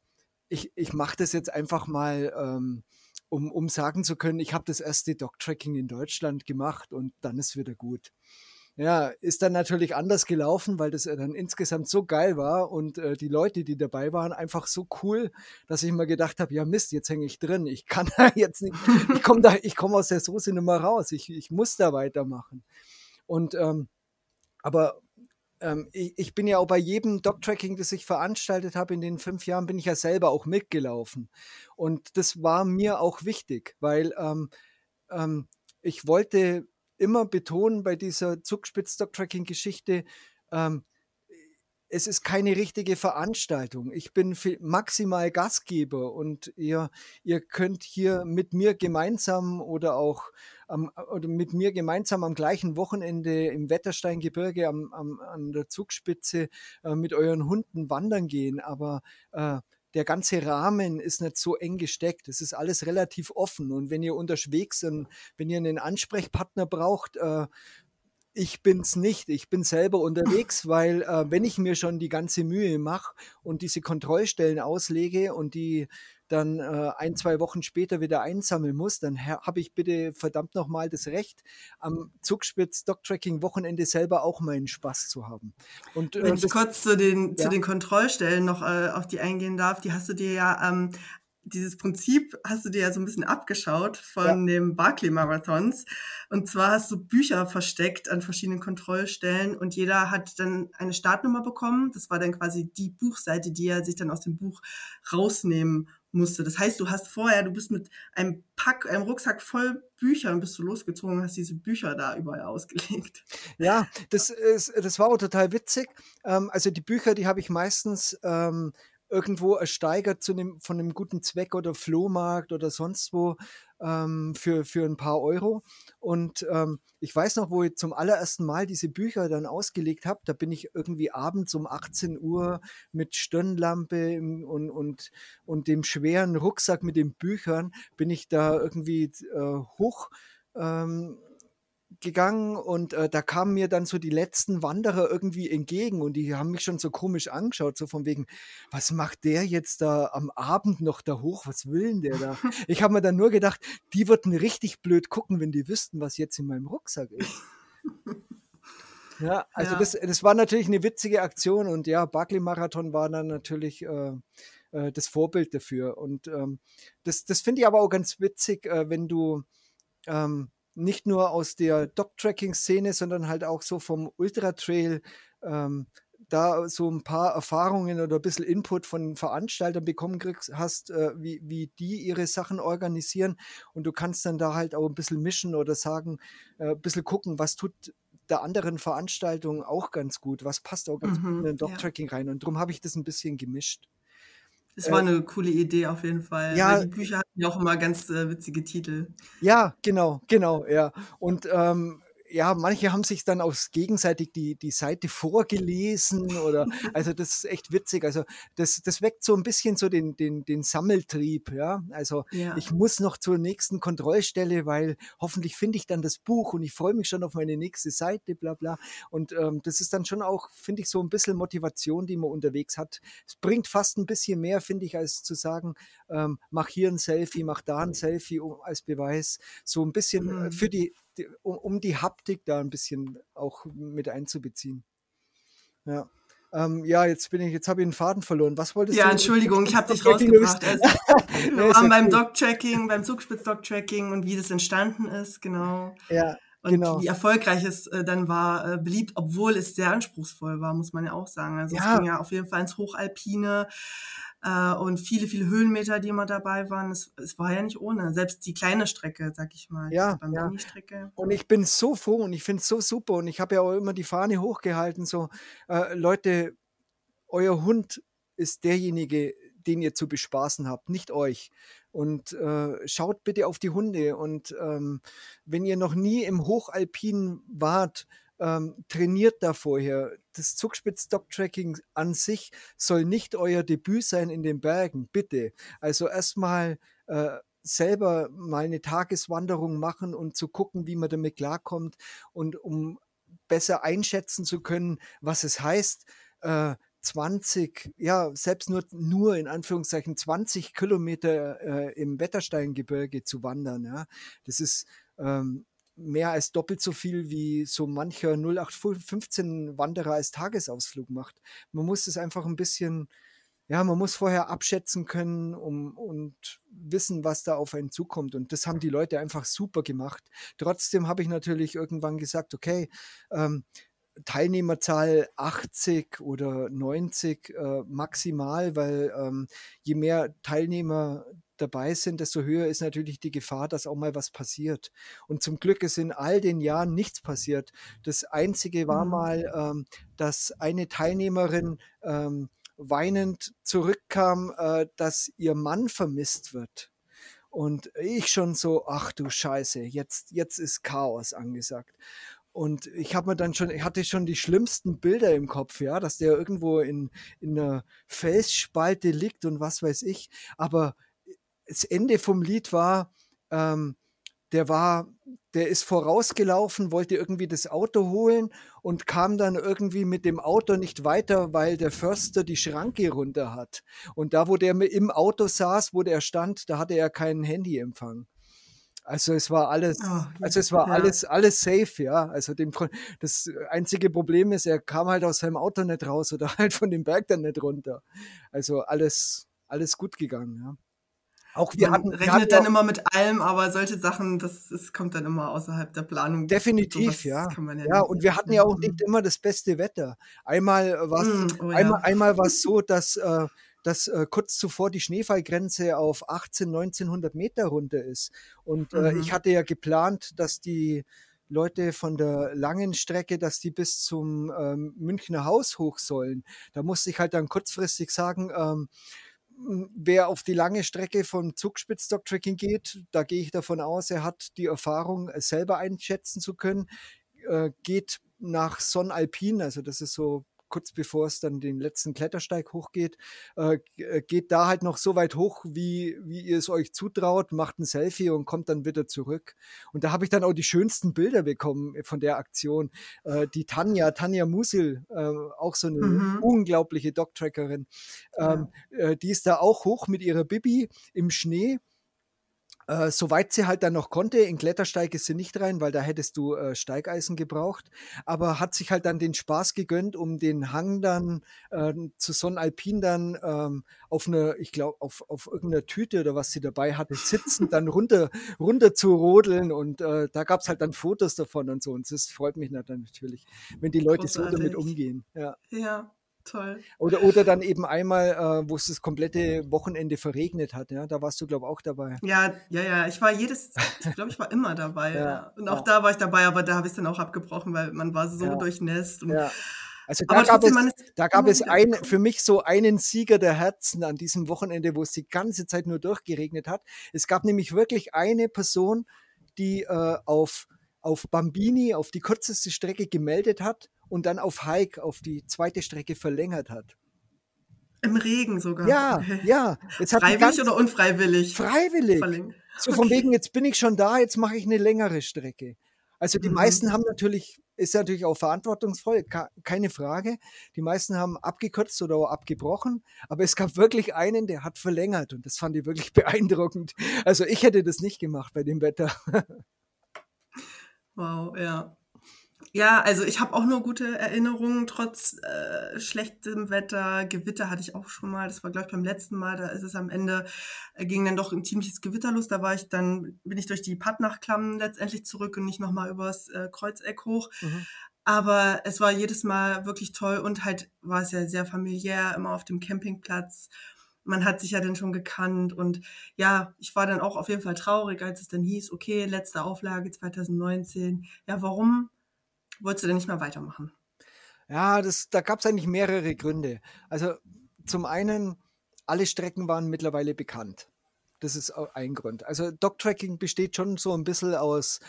ich, ich mache das jetzt einfach mal, ähm, um, um sagen zu können, ich habe das erste Dog-Tracking in Deutschland gemacht und dann ist wieder gut. Ja, ist dann natürlich anders gelaufen, weil das dann insgesamt so geil war und äh, die Leute, die dabei waren, einfach so cool, dass ich mir gedacht habe, ja Mist, jetzt hänge ich drin. Ich kann [laughs] da jetzt nicht, ich komme da, ich komme aus der Soße nicht mehr raus. Ich, ich muss da weitermachen. Und ähm, aber ähm, ich, ich, bin ja auch bei jedem Dog-Tracking, das ich veranstaltet habe in den fünf Jahren, bin ich ja selber auch mitgelaufen. Und das war mir auch wichtig, weil ähm, ähm, ich wollte immer betonen bei dieser Zugspitz-Stock-Tracking-Geschichte, ähm, es ist keine richtige Veranstaltung. Ich bin maximal Gastgeber und ihr, ihr könnt hier mit mir gemeinsam oder auch am, oder mit mir gemeinsam am gleichen Wochenende im Wettersteingebirge am, am, an der Zugspitze äh, mit euren Hunden wandern gehen. Aber äh, der ganze Rahmen ist nicht so eng gesteckt. Es ist alles relativ offen. Und wenn ihr unterwegs und wenn ihr einen Ansprechpartner braucht, äh, ich bin's nicht. Ich bin selber unterwegs, weil äh, wenn ich mir schon die ganze Mühe mache und diese Kontrollstellen auslege und die dann äh, ein, zwei Wochen später wieder einsammeln muss, dann habe ich bitte verdammt nochmal das Recht, am Zugspitz Dogtracking Wochenende selber auch meinen Spaß zu haben. Und, äh, Wenn ich kurz zu den, ja. zu den Kontrollstellen noch äh, auf die eingehen darf, die hast du dir ja ähm, dieses Prinzip hast du dir ja so ein bisschen abgeschaut von ja. dem Barclay Marathons. Und zwar hast du Bücher versteckt an verschiedenen Kontrollstellen und jeder hat dann eine Startnummer bekommen. Das war dann quasi die Buchseite, die er sich dann aus dem Buch rausnehmen musste. Das heißt, du hast vorher, du bist mit einem Pack, einem Rucksack voll Büchern bist du losgezogen, hast diese Bücher da überall ausgelegt. Ja, das ist, das war auch total witzig. Ähm, also die Bücher, die habe ich meistens ähm, irgendwo ersteigert zu einem, von einem guten Zweck oder Flohmarkt oder sonst wo ähm, für, für ein paar Euro. Und ähm, ich weiß noch, wo ich zum allerersten Mal diese Bücher dann ausgelegt habe, da bin ich irgendwie abends um 18 Uhr mit Stirnlampe und, und, und dem schweren Rucksack mit den Büchern, bin ich da irgendwie äh, hoch ähm, gegangen und äh, da kamen mir dann so die letzten Wanderer irgendwie entgegen und die haben mich schon so komisch angeschaut, so von wegen, was macht der jetzt da am Abend noch da hoch? Was will denn der da? [laughs] Ich habe mir dann nur gedacht, die würden richtig blöd gucken, wenn die wüssten, was jetzt in meinem Rucksack ist. [laughs] Ja, also ja. Das, das war natürlich eine witzige Aktion und ja, Barclay Marathon war dann natürlich äh, äh, das Vorbild dafür. Und ähm, das, das finde ich aber auch ganz witzig, äh, wenn du ähm, nicht nur aus der Dog-Tracking-Szene, sondern halt auch so vom Ultra-Trail ähm, da so ein paar Erfahrungen oder ein bisschen Input von Veranstaltern bekommen kriegst, hast, äh, wie, wie die ihre Sachen organisieren und du kannst dann da halt auch ein bisschen mischen oder sagen, äh, ein bisschen gucken, was tut der anderen Veranstaltung auch ganz gut, was passt auch ganz mhm, gut in den Dog-Tracking ja. rein und darum habe ich das ein bisschen gemischt. Es war eine coole Idee auf jeden Fall. Ja, die Bücher hatten ja auch immer ganz äh, witzige Titel. Ja, genau, genau, ja. Und ähm, ja, manche haben sich dann auch gegenseitig die, die Seite vorgelesen oder, [laughs] also das ist echt witzig. Also das, das weckt so ein bisschen so den, den, den Sammeltrieb, ja. Also ja. ich muss noch zur nächsten Kontrollstelle, weil hoffentlich finde ich dann das Buch und ich freue mich schon auf meine nächste Seite, bla bla. Und ähm, das ist dann schon auch, finde ich, so ein bisschen Motivation, die man unterwegs hat. Es bringt fast ein bisschen mehr, finde ich, als zu sagen, ähm, mach hier ein Selfie, mach da ein Selfie um, als Beweis. So ein bisschen mhm. für die die, um, um, die Haptik da ein bisschen auch mit einzubeziehen. Ja. Ähm, ja, jetzt bin ich, jetzt habe ich den Faden verloren. Was wolltest ja, du? Ja, Entschuldigung, ich habe dich rausgebracht. Also, [laughs] wir waren beim Dog-Tracking, beim Zugspitz-Dog-Tracking und wie das entstanden ist, genau. Ja, und genau. wie erfolgreich es äh, dann war, äh, beliebt, obwohl es sehr anspruchsvoll war, muss man ja auch sagen. Also ja. es ging ja auf jeden Fall ins Hochalpine äh, und viele, viele Höhenmeter, die immer dabei waren. Es, es war ja nicht ohne. Selbst die kleine Strecke, sag ich mal. Ja, ja. Und ich bin so froh und ich finde es so super und ich habe ja auch immer die Fahne hochgehalten, so äh, Leute, euer Hund ist derjenige, den ihr zu bespaßen habt, nicht euch. Und äh, schaut bitte auf die Hunde. Und ähm, wenn ihr noch nie im Hochalpin wart, ähm, trainiert da vorher. Das Zugspitz-Dog-Tracking an sich soll nicht euer Debüt sein in den Bergen, bitte. Also erstmal äh, selber mal eine Tageswanderung machen und zu gucken, wie man damit klarkommt und um besser einschätzen zu können, was es heißt, äh, 20, ja, selbst nur, nur in Anführungszeichen 20 Kilometer äh, im Wettersteingebirge zu wandern. Ja. Das ist ähm, mehr als doppelt so viel, wie so mancher 0815 Wanderer als Tagesausflug macht. Man muss es einfach ein bisschen, ja, man muss vorher abschätzen können um, und wissen, was da auf einen zukommt. Und das haben die Leute einfach super gemacht. Trotzdem habe ich natürlich irgendwann gesagt, okay, ähm, Teilnehmerzahl 80 oder 90 äh, maximal, weil ähm, je mehr Teilnehmer dabei sind, desto höher ist natürlich die Gefahr, dass auch mal was passiert. Und zum Glück ist in all den Jahren nichts passiert. Das Einzige war mhm. mal, ähm, dass eine Teilnehmerin ähm, weinend zurückkam, äh, dass ihr Mann vermisst wird. Und ich schon so, ach du Scheiße, jetzt, jetzt ist Chaos angesagt. Und ich habe mir dann schon, ich hatte schon die schlimmsten Bilder im Kopf, ja, dass der irgendwo in, in einer Felsspalte liegt und was weiß ich. Aber das Ende vom Lied war, ähm, der war, der ist vorausgelaufen, wollte irgendwie das Auto holen und kam dann irgendwie mit dem Auto nicht weiter, weil der Förster die Schranke runter hat. Und da, wo der im Auto saß, wo der stand, da hatte er keinen Handyempfang. Also es war alles, oh, also es war ja. alles, alles safe, ja. Also dem, das einzige Problem ist, er kam halt aus seinem Auto nicht raus oder [laughs] halt von dem Berg dann nicht runter. Also alles, alles gut gegangen, ja. Auch wir Man hatten, rechnet wir hatten dann immer mit allem, aber solche Sachen, das, das kommt dann immer außerhalb der Planung. Definitiv, ja. ja. ja. und wir hatten ja auch nicht immer das beste Wetter. Einmal war mm, oh, einmal, ja. einmal war es so, dass äh, dass äh, kurz zuvor die Schneefallgrenze auf 18, 1900 Meter runter ist. Und äh, mhm. ich hatte ja geplant, dass die Leute von der langen Strecke, dass die bis zum ähm, Münchner Haus hoch sollen. Da musste ich halt dann kurzfristig sagen, ähm, wer auf die lange Strecke vom Zugspitz-Dog-Tracking geht, da gehe ich davon aus, er hat die Erfahrung, selber einschätzen zu können, äh, geht nach Son Alpin, also das ist so kurz bevor es dann den letzten Klettersteig hochgeht, äh, äh, geht da halt noch so weit hoch, wie, wie ihr es euch zutraut, macht ein Selfie und kommt dann wieder zurück. Und da habe ich dann auch die schönsten Bilder bekommen von der Aktion. Äh, die Tanja, Tanja Musil, äh, auch so eine mhm. unglaubliche Dogtrackerin, ähm, ja. Äh, die ist da auch hoch mit ihrer Bibi im Schnee äh, soweit sie halt dann noch konnte, in Klettersteig ist sie nicht rein, weil da hättest du äh, Steigeisen gebraucht, aber hat sich halt dann den Spaß gegönnt, um den Hang dann äh, zu Sonnenalpin dann ähm, auf eine, ich glaube, auf, auf irgendeiner Tüte oder was sie dabei hatte, sitzend dann runter, runter zu rodeln und äh, da gab es halt dann Fotos davon und so und das freut mich natürlich, wenn die Leute Großartig. so damit umgehen. Ja. ja. Toll. Oder, oder dann eben einmal, äh, wo es das komplette Wochenende verregnet hat. Ja? Da warst du, glaube ich, auch dabei. Ja, ja, ja. Ich war jedes, ich glaube, ich war immer dabei. ja. Ja. Und auch ja. da war ich dabei, aber da habe ich es dann auch abgebrochen, weil man war so durchnässt. Und, ja. Also da gab, es, da gab es ein, für mich so einen Sieger der Herzen an diesem Wochenende, wo es die ganze Zeit nur durchgeregnet hat. Es gab nämlich wirklich eine Person, die äh, auf, auf Bambini, auf die kürzeste Strecke gemeldet hat und dann auf Hike auf die zweite Strecke verlängert hat. Im Regen sogar. Ja, [laughs] ja. Jetzt Freiwillig oder unfreiwillig? Freiwillig. Verläng so von okay. wegen, jetzt bin ich schon da, jetzt mache ich eine längere Strecke. Also die mhm. meisten haben natürlich, ist natürlich auch verantwortungsvoll, keine Frage. Die meisten haben abgekürzt oder auch abgebrochen, aber es gab wirklich einen, der hat verlängert und das fand ich wirklich [laughs] beeindruckend. Also ich hätte das nicht gemacht bei dem Wetter. [laughs] Wow, ja. Ja, also ich habe auch nur gute Erinnerungen, trotz äh, schlechtem Wetter. Gewitter hatte ich auch schon mal. Das war, glaube ich, beim letzten Mal. Da ist es am Ende, äh, ging dann doch ein ziemliches Gewitter los. Da war ich dann, bin ich durch die Pattnachklamm letztendlich zurück und nicht nochmal übers äh, Kreuzeck hoch. Mhm. Aber es war jedes Mal wirklich toll und halt war es ja sehr familiär, immer auf dem Campingplatz. Man hat sich ja dann schon gekannt und ja, ich war dann auch auf jeden Fall traurig, als es dann hieß, okay, letzte Auflage 2019. Ja, warum wolltest du denn nicht mehr weitermachen? Ja, das, da gab es eigentlich mehrere Gründe. Also zum einen, alle Strecken waren mittlerweile bekannt. Das ist ein Grund. Also Dogtracking besteht schon so ein bisschen aus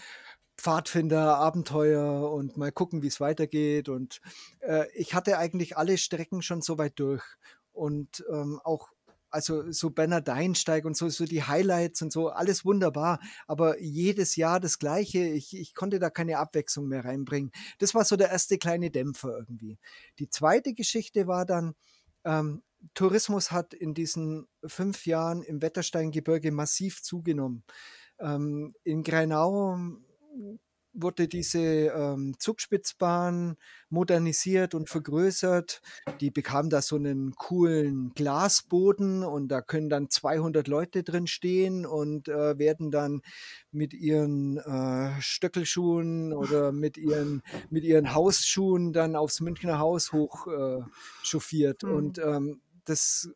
Pfadfinder, Abenteuer und mal gucken, wie es weitergeht. Und äh, ich hatte eigentlich alle Strecken schon so weit durch. Und ähm, auch also so Bernardeinsteig und so, so die Highlights und so, alles wunderbar, aber jedes Jahr das Gleiche. Ich, ich konnte da keine Abwechslung mehr reinbringen. Das war so der erste kleine Dämpfer irgendwie. Die zweite Geschichte war dann, ähm, Tourismus hat in diesen fünf Jahren im Wettersteingebirge massiv zugenommen. Ähm, in Greinau wurde diese ähm, Zugspitzbahn modernisiert und vergrößert. Die bekam da so einen coolen Glasboden und da können dann 200 Leute drin stehen und äh, werden dann mit ihren äh, Stöckelschuhen oder [laughs] mit ihren, mit ihren Hausschuhen dann aufs Münchner Haus hoch äh, chauffiert. Mhm. Und ähm, das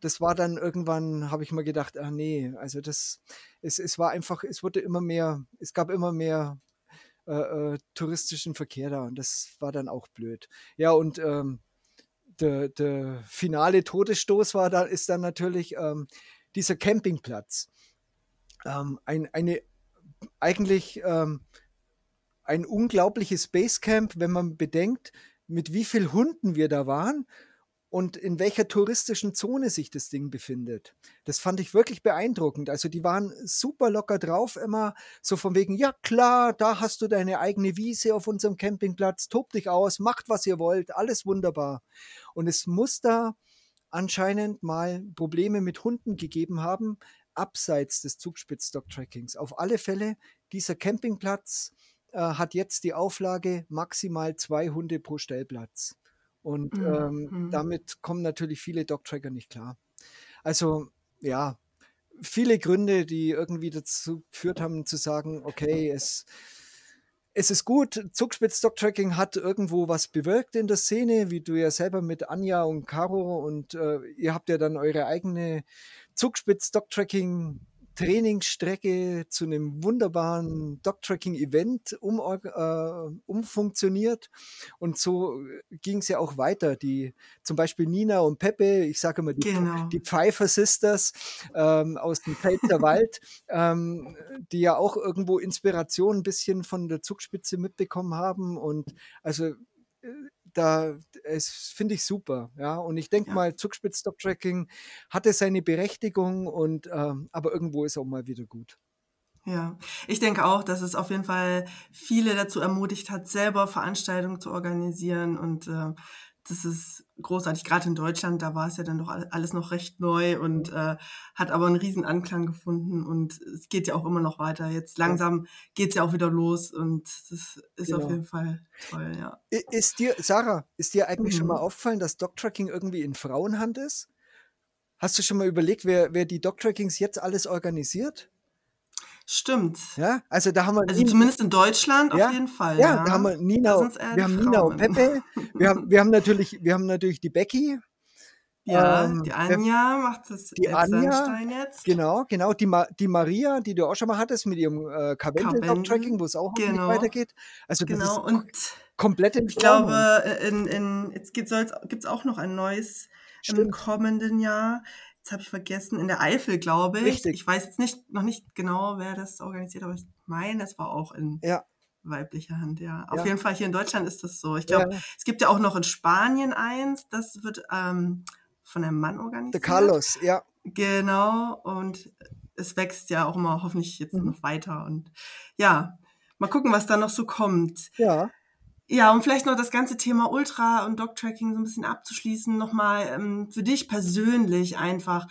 das war dann irgendwann, habe ich mal gedacht, ah nee, also das, es, es war einfach, es wurde immer mehr, es gab immer mehr äh, äh, touristischen Verkehr da und das war dann auch blöd. Ja, und ähm, der, der finale Todesstoß war da, ist dann natürlich ähm, dieser Campingplatz. Ähm, ein, eine, eigentlich ähm, ein unglaubliches Basecamp, wenn man bedenkt, mit wie vielen Hunden wir da waren und in welcher touristischen Zone sich das Ding befindet. Das fand ich wirklich beeindruckend. Also die waren super locker drauf, immer so von wegen, ja klar, da hast du deine eigene Wiese auf unserem Campingplatz, tob dich aus, macht was ihr wollt, alles wunderbar. Und es muss da anscheinend mal Probleme mit Hunden gegeben haben, abseits des Zugspitz-Dog-Trackings. Auf alle Fälle, dieser Campingplatz äh, hat jetzt die Auflage maximal zwei Hunde pro Stellplatz. Und mhm. ähm, mhm. damit kommen natürlich viele Dog-Tracker nicht klar. Also ja, viele Gründe, die irgendwie dazu geführt haben zu sagen, okay, es, es ist gut, Zugspitz Dog-Tracking hat irgendwo was bewirkt in der Szene, wie du ja selber mit Anja und Caro und äh, ihr habt ja dann eure eigene Zugspitz Dog-Tracking Trainingsstrecke zu einem wunderbaren Dog-Tracking-Event um, äh, umfunktioniert. Und so ging es ja auch weiter. Die, zum Beispiel Nina und Pepe, ich sage immer die, genau. die Pfeiffer Sisters ähm, aus dem Pfälzer Wald, [laughs] ähm, die ja auch irgendwo Inspiration ein bisschen von der Zugspitze mitbekommen haben. Und also äh, da finde ich super, ja. Und ich denke ja. mal, Zugspitz-Stop-Tracking hatte seine Berechtigung und ähm, aber irgendwo ist auch mal wieder gut. Ja, ich denke auch, dass es auf jeden Fall viele dazu ermutigt hat, selber Veranstaltungen zu organisieren und äh, das ist großartig. Gerade in Deutschland, da war es ja dann doch alles noch recht neu und äh, hat aber einen riesen Anklang gefunden und es geht ja auch immer noch weiter. Jetzt langsam geht es ja auch wieder los und das ist genau. auf jeden Fall toll, ja. Ist dir, Sarah, ist dir eigentlich mhm. schon mal mhm. aufgefallen, dass Dogtracking irgendwie in Frauenhand ist? Hast du schon mal überlegt, wer, wer die Dogtrackings jetzt alles organisiert? Stimmt. Ja, also da haben wir. Also Nina, zumindest in Deutschland ja, auf jeden Fall. Ja, ja, da haben wir Nina, wir haben Nina und Pepe. [laughs] wir haben, wir haben natürlich, wir haben natürlich die Becky. Ja, ähm, die Anja macht das die Anja, jetzt. Genau, genau. Die, Ma die Maria, die du auch schon mal hattest mit ihrem äh, Karwendel-Tracking, wo es auch genau. weitergeht. Also das genau. ist und komplett im Ich glaube, in, in, jetzt gibt es auch noch ein neues Stimmt. im kommenden Jahr jetzt habe ich vergessen, in der Eifel, glaube ich. Richtig. Ich weiß jetzt nicht, noch nicht genau, wer das organisiert, aber ich meine, es war auch in ja. weiblicher Hand, ja. Auf ja. jeden Fall hier in Deutschland ist das so. Ich glaube, ja. es gibt ja auch noch in Spanien eins, das wird ähm, von einem Mann organisiert. Der Carlos, ja. Genau, und es wächst ja auch immer hoffentlich jetzt mhm. noch weiter. Und ja, mal gucken, was da noch so kommt. Ja. Ja, um vielleicht noch das ganze Thema Ultra und Dog-Tracking so ein bisschen abzuschließen, nochmal ähm, für dich persönlich einfach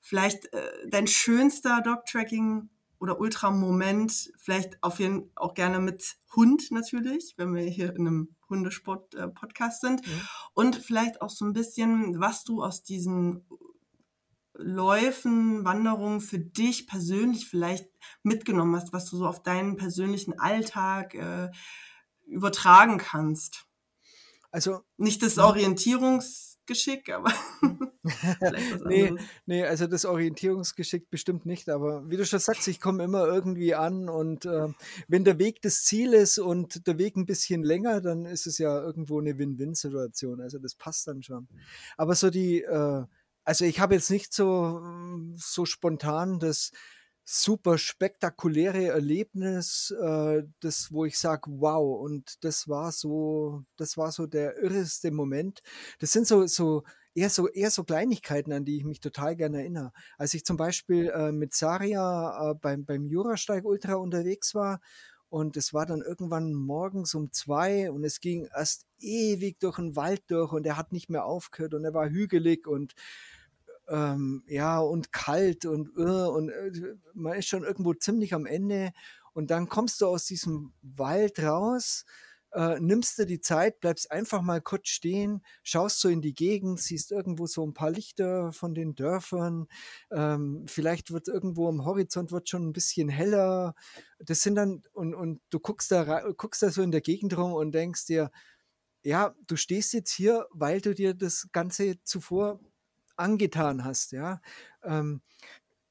vielleicht äh, dein schönster Dog-Tracking oder Ultramoment, vielleicht auf jeden auch gerne mit Hund natürlich, wenn wir hier in einem Hundesport-Podcast äh, sind. Mhm. Und vielleicht auch so ein bisschen, was du aus diesen Läufen, Wanderungen für dich persönlich vielleicht mitgenommen hast, was du so auf deinen persönlichen Alltag äh, übertragen kannst. Also nicht das Orientierungsgeschick, aber [laughs] [laughs] nee, nee, also das Orientierungsgeschick bestimmt nicht, aber wie du schon sagst, ich komme immer irgendwie an und äh, wenn der Weg das Ziel ist und der Weg ein bisschen länger, dann ist es ja irgendwo eine Win-Win-Situation. Also das passt dann schon. Aber so die äh, also ich habe jetzt nicht so, so spontan das super spektakuläre Erlebnis, äh, das, wo ich sage, wow, und das war so, das war so der irreste Moment. Das sind so, so eher so eher so Kleinigkeiten, an die ich mich total gerne erinnere. Als ich zum Beispiel äh, mit Saria äh, beim, beim Jurasteig Ultra unterwegs war und es war dann irgendwann morgens um zwei und es ging erst ewig durch den Wald durch und er hat nicht mehr aufgehört und er war hügelig und ähm, ja, und kalt und, uh, und uh, man ist schon irgendwo ziemlich am Ende. Und dann kommst du aus diesem Wald raus, äh, nimmst dir die Zeit, bleibst einfach mal kurz stehen, schaust so in die Gegend, siehst irgendwo so ein paar Lichter von den Dörfern, ähm, vielleicht wird irgendwo am Horizont wird schon ein bisschen heller. Das sind dann, und, und du guckst da, guckst da so in der Gegend rum und denkst dir, ja, du stehst jetzt hier, weil du dir das Ganze zuvor angetan hast, ja. Ähm,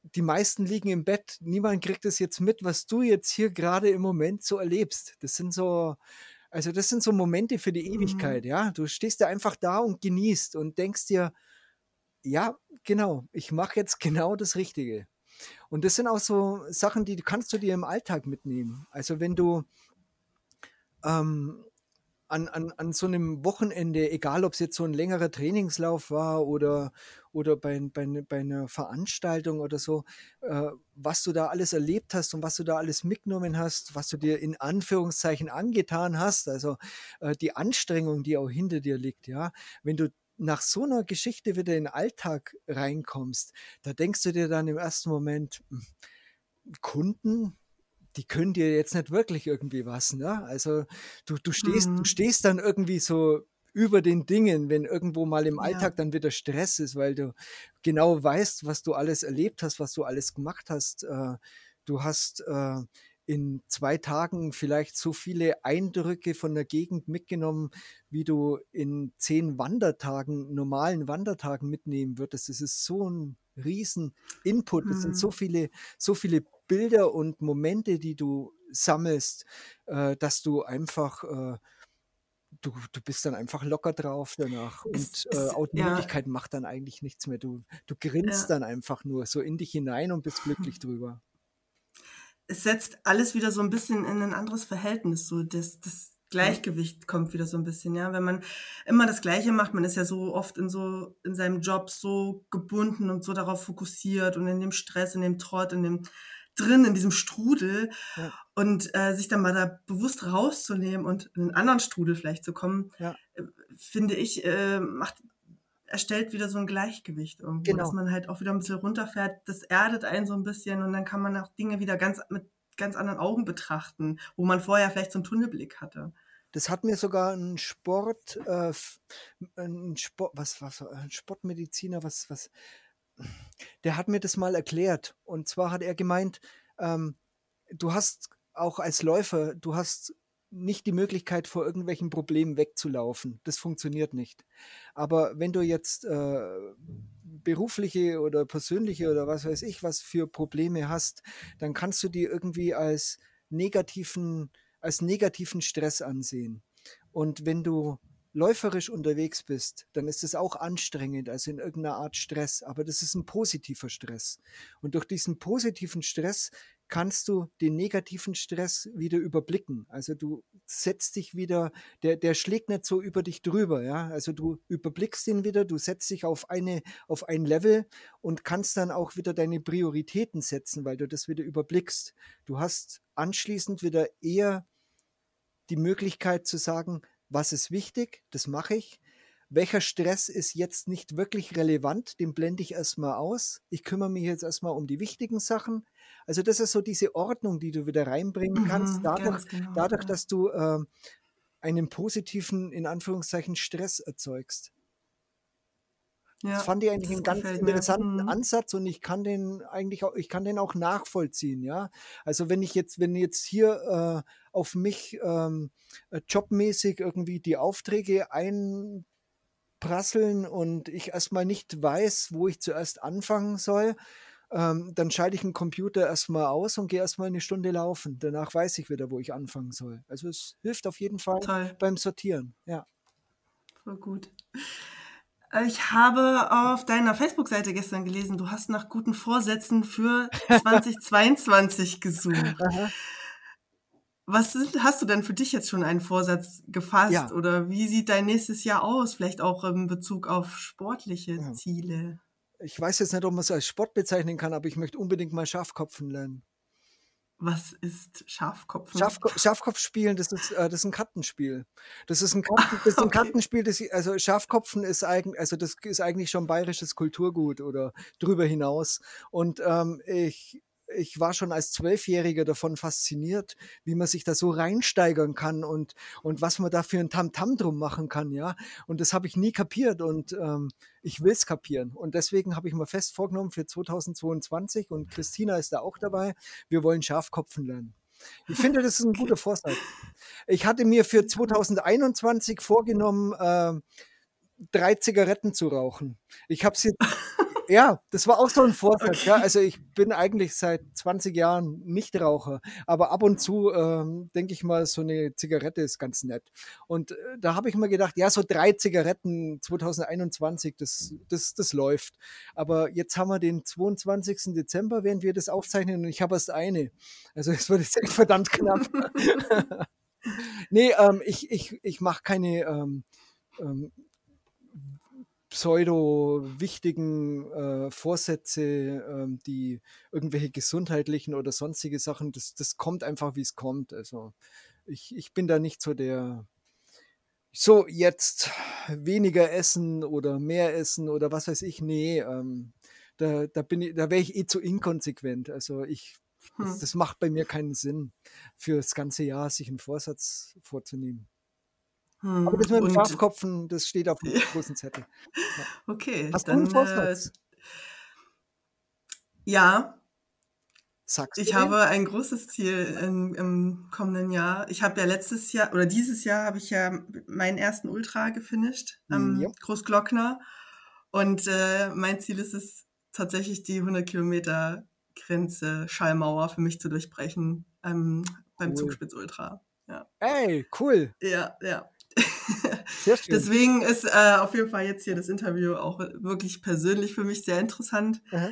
die meisten liegen im Bett, niemand kriegt es jetzt mit, was du jetzt hier gerade im Moment so erlebst. Das sind so, also das sind so Momente für die mhm. Ewigkeit, mhm. ja. Du stehst da einfach da und genießt und denkst dir, ja, genau, ich mache jetzt genau das Richtige. Und das sind auch so Sachen, die kannst du dir im Alltag mitnehmen. Also wenn du ähm, an, an, an so einem Wochenende, egal ob es jetzt so ein längerer Trainingslauf war oder, oder bei, bei, bei einer Veranstaltung oder so, äh, was du da alles erlebt hast und was du da alles mitgenommen hast, was du dir in Anführungszeichen angetan hast, also äh, die Anstrengung, die auch hinter dir liegt, ja, wenn du nach so einer Geschichte wieder in den Alltag reinkommst, da denkst du dir dann im ersten Moment, hm, Kunden, die können dir jetzt nicht wirklich irgendwie was, ne? Also du, du stehst, mhm. du stehst dann irgendwie so über den Dingen, wenn irgendwo mal im Alltag ja. dann wieder Stress ist, weil du genau weißt, was du alles erlebt hast, was du alles gemacht hast. Äh, du hast äh, in zwei Tagen vielleicht so viele Eindrücke von der Gegend mitgenommen, wie du in zehn Wandertagen, normalen Wandertagen mitnehmen würdest. Das ist so ein riesen Input. Das sind so mhm. viele, so viele Bilder und Momente, die du sammelst, äh, dass du einfach äh, du, du bist dann einfach locker drauf danach und äh, Augenblicklichkeit ja. macht dann eigentlich nichts mehr. Du, du grinst ja. dann einfach nur so in dich hinein und bist glücklich [laughs] drüber. Es setzt alles wieder so ein bisschen in ein anderes Verhältnis. So das, das Gleichgewicht kommt wieder so ein bisschen, ja. Wenn man immer das Gleiche macht, man ist ja so oft in so, in seinem Job so gebunden und so darauf fokussiert und in dem Stress, in dem Trott, in dem drin in diesem Strudel ja. und äh, sich dann mal da bewusst rauszunehmen und in einen anderen Strudel vielleicht zu kommen, ja. äh, finde ich, äh, macht erstellt wieder so ein Gleichgewicht irgendwo, genau. dass man halt auch wieder ein bisschen runterfährt. Das erdet einen so ein bisschen und dann kann man auch Dinge wieder ganz mit ganz anderen Augen betrachten, wo man vorher vielleicht so einen Tunnelblick hatte. Das hat mir sogar ein Sport, äh, ein Sport, was, was, ein Sportmediziner, was, was, der hat mir das mal erklärt. Und zwar hat er gemeint, ähm, du hast auch als Läufer, du hast nicht die Möglichkeit, vor irgendwelchen Problemen wegzulaufen. Das funktioniert nicht. Aber wenn du jetzt äh, berufliche oder persönliche oder was weiß ich, was für Probleme hast, dann kannst du die irgendwie als negativen, als negativen Stress ansehen. Und wenn du läuferisch unterwegs bist, dann ist es auch anstrengend, also in irgendeiner Art Stress, aber das ist ein positiver Stress. Und durch diesen positiven Stress kannst du den negativen Stress wieder überblicken. Also du setzt dich wieder, der, der schlägt nicht so über dich drüber, ja. Also du überblickst ihn wieder, du setzt dich auf eine, auf ein Level und kannst dann auch wieder deine Prioritäten setzen, weil du das wieder überblickst. Du hast anschließend wieder eher die Möglichkeit zu sagen, was ist wichtig, das mache ich. welcher Stress ist jetzt nicht wirklich relevant, den blende ich erstmal aus. Ich kümmere mich jetzt erstmal um die wichtigen Sachen. Also das ist so diese Ordnung, die du wieder reinbringen kannst, Mhm, dadurch, genau, dadurch ja. dass du äh, einen positiven, in Anführungszeichen, Stress erzeugst. Das Ja, fand ich eigentlich das einen ganz gefällt mir. interessanten Mhm. Ansatz und ich kann den eigentlich auch, ich kann den auch nachvollziehen, ja. Also wenn ich jetzt, wenn jetzt hier äh, auf mich ähm, äh, jobmäßig irgendwie die Aufträge einprasseln und ich erstmal nicht weiß, wo ich zuerst anfangen soll, ähm, dann schalte ich den Computer erstmal aus und gehe erstmal eine Stunde laufen. Danach weiß ich wieder, wo ich anfangen soll. Also es hilft auf jeden Fall Toll, beim Sortieren, ja. voll gut. Äh, Ich habe auf deiner Facebook-Seite gestern gelesen, du hast nach guten Vorsätzen für [laughs] 2022 gesucht. Was sind, hast du denn für dich jetzt schon einen Vorsatz gefasst Ja, oder wie sieht dein nächstes Jahr aus? Vielleicht auch in Bezug auf sportliche ja. Ziele. Ich weiß jetzt nicht, ob man es als Sport bezeichnen kann, aber ich möchte unbedingt mal Schafkopfen lernen. Was ist Schafkopfen? Schafko Schafkopf spielen, das ist, äh, das ist ein Kartenspiel. Das ist ein, Karten, das ist [laughs] ein Okay. Kartenspiel, das, also Schafkopfen ist eigentlich, also das ist eigentlich schon bayerisches Kulturgut oder drüber hinaus. Und ähm, ich, ich war schon als Zwölfjähriger davon fasziniert, wie man sich da so reinsteigern kann und, und was man da für ein Tamtam drum machen kann, ja. Und das habe ich nie kapiert und ähm, ich will es kapieren. Und deswegen habe ich mir fest vorgenommen für 2022 und Christina ist da auch dabei, wir wollen Schafkopfen lernen. Ich finde, das ist ein guter. Vorsatz. Ich hatte mir für 2021 vorgenommen, äh, drei Zigaretten zu rauchen. Ich habe sie, [laughs] ja, das war auch so ein. Ja, Okay. also ich bin eigentlich seit 20 Jahren Nichtraucher, aber ab und zu ähm, denke ich mal, so eine Zigarette ist ganz nett. Und äh, da habe ich mir gedacht, ja, so drei Zigaretten 2021, das, das, das läuft. Aber jetzt haben wir den 22. Dezember, während wir das aufzeichnen, und ich habe erst eine. Also es wird jetzt echt verdammt knapp. [laughs] [laughs] nee, ähm, ich, ich, ich mache keine ähm, ähm, pseudo-wichtigen äh, Vorsätze, ähm, die irgendwelche gesundheitlichen oder sonstige Sachen, das, das kommt einfach, wie es kommt. Also ich, ich bin da nicht so der, so jetzt weniger essen oder mehr essen oder was weiß ich. Nee, ähm, da, da bin ich, da wäre ich eh zu inkonsequent. Also ich, das, Hm. das macht bei mir keinen Sinn, für das ganze Jahr sich einen Vorsatz vorzunehmen. Aber das Hm. mit dem Und Schafkopfen, das steht auf einem [laughs] großen Zettel. Ja. okay, Hast du einen dann äh, ja, Sagst du ich den? habe ein großes Ziel im, im kommenden Jahr. Ich habe ja letztes Jahr oder dieses Jahr habe ich ja meinen ersten Ultra gefinisht am Ja. Großglockner und äh, mein Ziel ist es tatsächlich die 100 Kilometer Grenze Schallmauer für mich zu durchbrechen ähm, beim Cool. Zugspitz Ultra. Ja, Ey, cool. ja, ja. Sehr schön. Deswegen ist äh, auf jeden Fall jetzt hier das Interview auch wirklich persönlich für mich sehr interessant. Aha.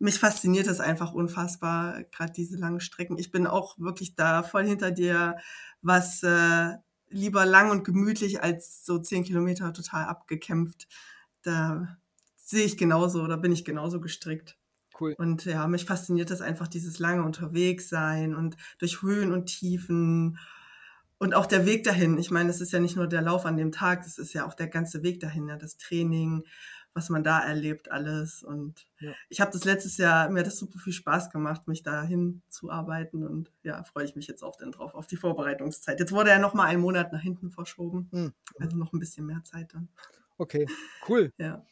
Mich fasziniert es einfach unfassbar, gerade diese langen Strecken. Ich bin auch wirklich da voll hinter dir, was äh, lieber lang und gemütlich als so zehn Kilometer total abgekämpft. Da sehe ich genauso oder bin ich genauso gestrickt. Cool. Und ja, mich fasziniert das einfach, dieses lange Unterwegssein und durch Höhen und Tiefen und auch der Weg dahin. Ich meine, es ist ja nicht nur der Lauf an dem Tag, es ist ja auch der ganze Weg dahin, ja, das Training, was man da erlebt, alles. Und Ja. ich habe das letztes Jahr, mir hat das super viel Spaß gemacht, mich dahin zu arbeiten. Und ja, freue ich mich jetzt auch dann drauf, auf die Vorbereitungszeit. Jetzt wurde ja noch mal ein Monat nach hinten verschoben. Hm. Also noch ein bisschen mehr Zeit dann. Okay, cool. Ja.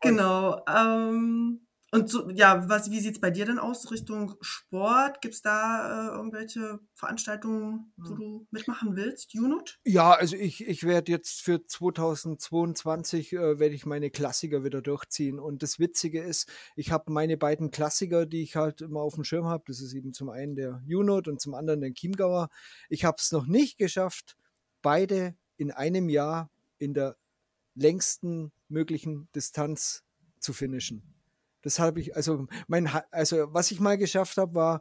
Genau. Ähm, und so, ja, was, wie sieht's bei dir denn aus Richtung Sport? Gibt's da äh, irgendwelche Veranstaltungen, wo hm. du mitmachen willst? Junot? Ja, also ich, ich werde jetzt für 2022 äh, werde ich meine Klassiker wieder durchziehen. Und das Witzige ist, ich habe meine beiden Klassiker, die ich halt immer auf dem Schirm habe. Das ist eben zum einen der Junot und zum anderen der Chiemgauer. Ich habe es noch nicht geschafft, beide in einem Jahr in der längsten möglichen Distanz zu finishen. Das habe ich, also mein, also was ich mal geschafft habe, war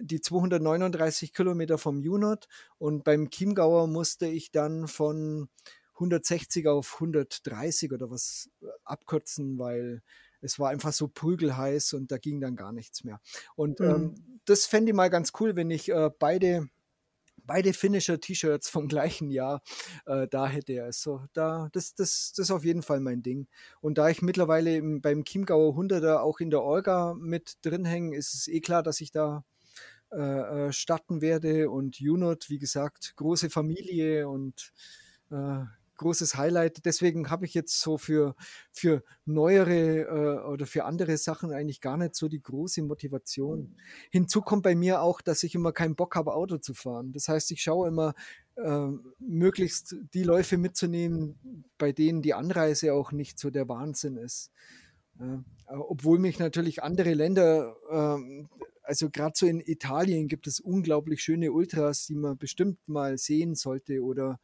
die 239 Kilometer vom Junot und beim Chiemgauer musste ich dann von 160 auf 130 oder was äh, abkürzen, weil es war einfach so prügelheiß und da ging dann gar nichts mehr. Und ähm, Mhm. das fände ich mal ganz cool, wenn ich äh, beide beide Finisher-T-Shirts vom [laughs] gleichen Jahr äh, da hätte er es. So, da, das, das, das ist auf jeden Fall mein Ding. Und da ich mittlerweile im, beim Chiemgauer 100er auch in der Orga mit drin hänge, ist es eh klar, dass ich da äh, äh, starten werde. Und Junot, wie gesagt, große Familie und äh, großes Highlight. Deswegen habe ich jetzt so für, für neuere äh, oder für andere Sachen eigentlich gar nicht so die große Motivation. Hinzu kommt bei mir auch, dass ich immer keinen Bock habe, Auto zu fahren. Das heißt, ich schaue immer, äh, möglichst die Läufe mitzunehmen, bei denen die Anreise auch nicht so der Wahnsinn ist. Äh, obwohl mich natürlich andere Länder, ähm, also gerade so in Italien gibt es unglaublich schöne Ultras, die man bestimmt mal sehen sollte oder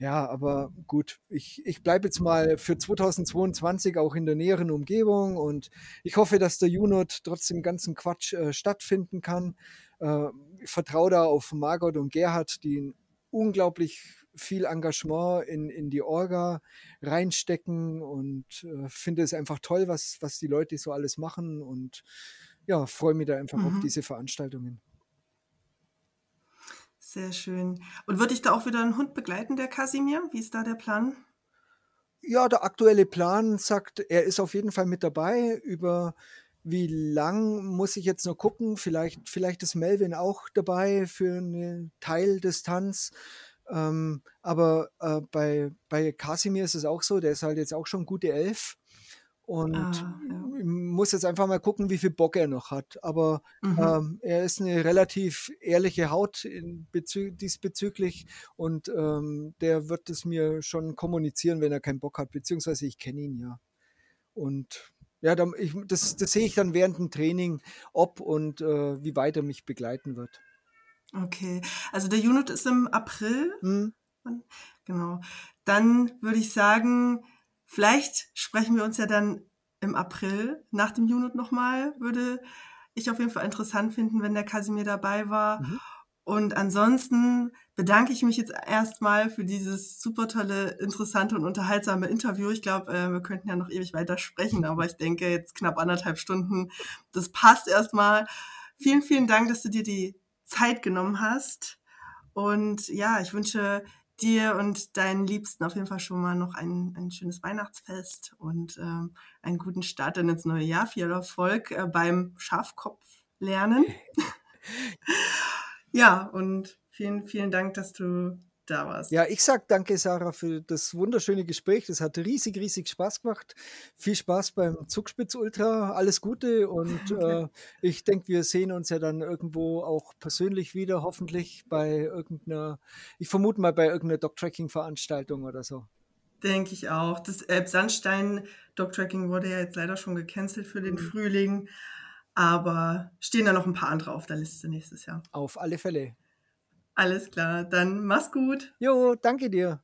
ja, aber gut, ich, ich bleibe jetzt mal für 2022 auch in der näheren Umgebung und ich hoffe, dass der Junot trotzdem ganzen Quatsch äh, stattfinden kann. Äh, ich vertraue da auf Margot und Gerhard, die unglaublich viel Engagement in, in die Orga reinstecken und äh, finde es einfach toll, was, was die Leute so alles machen und ja, freue mich da einfach mhm. auf diese Veranstaltungen. Sehr schön. Und wird dich da auch wieder ein Hund begleiten, der Kasimir? Wie ist da der Plan? Ja, der aktuelle Plan sagt, er ist auf jeden Fall mit dabei. Über wie lang muss ich jetzt noch gucken? Vielleicht, vielleicht ist Melvin auch dabei für eine Teildistanz. Ähm, aber äh, bei, bei Kasimir ist es auch so, der ist halt jetzt auch schon gute elf. Und ah, ja. muss jetzt einfach mal gucken, wie viel Bock er noch hat. Aber mhm. ähm, er ist eine relativ ehrliche Haut diesbezüglich und ähm, der wird es mir schon kommunizieren, wenn er keinen Bock hat, beziehungsweise ich kenne ihn ja. Und ja, dann, ich, das, das sehe ich dann während dem Training, ob und äh, wie weit er mich begleiten wird. Okay, also der Unit ist im April. Mhm. Genau. Dann würde ich sagen, Vielleicht sprechen wir uns ja dann im April nach dem Unit nochmal. Würde ich auf jeden Fall interessant finden, wenn der Kasimir dabei war. Mhm. Und ansonsten bedanke ich mich jetzt erstmal für dieses super tolle, interessante und unterhaltsame Interview. Ich glaube, äh, wir könnten ja noch ewig weiter sprechen, aber ich denke jetzt knapp anderthalb Stunden, das passt erstmal. Vielen, vielen Dank, dass du dir die Zeit genommen hast. Und ja, ich wünsche dir und deinen Liebsten auf jeden Fall schon mal noch ein, ein schönes Weihnachtsfest und ähm, einen guten Start dann ins neue Jahr. Viel Erfolg äh, beim Schafkopf lernen. [laughs] ja, und vielen, vielen Dank, dass du da warst. Ja, ich sag danke, Sarah, für das wunderschöne Gespräch. Das hat riesig, riesig Spaß gemacht. Viel Spaß beim Zugspitz Ultra. Alles Gute und [laughs] okay. äh, ich denke, wir sehen uns ja dann irgendwo auch persönlich wieder, hoffentlich bei irgendeiner, ich vermute mal bei irgendeiner Dog-Tracking-Veranstaltung oder so. Denke ich auch. Das Elbsandstein Dog-Tracking wurde ja jetzt leider schon gecancelt für den mhm. Frühling. Aber stehen da noch ein paar andere auf der Liste nächstes Jahr. Auf alle Fälle. Alles klar, dann mach's gut. Jo, danke dir.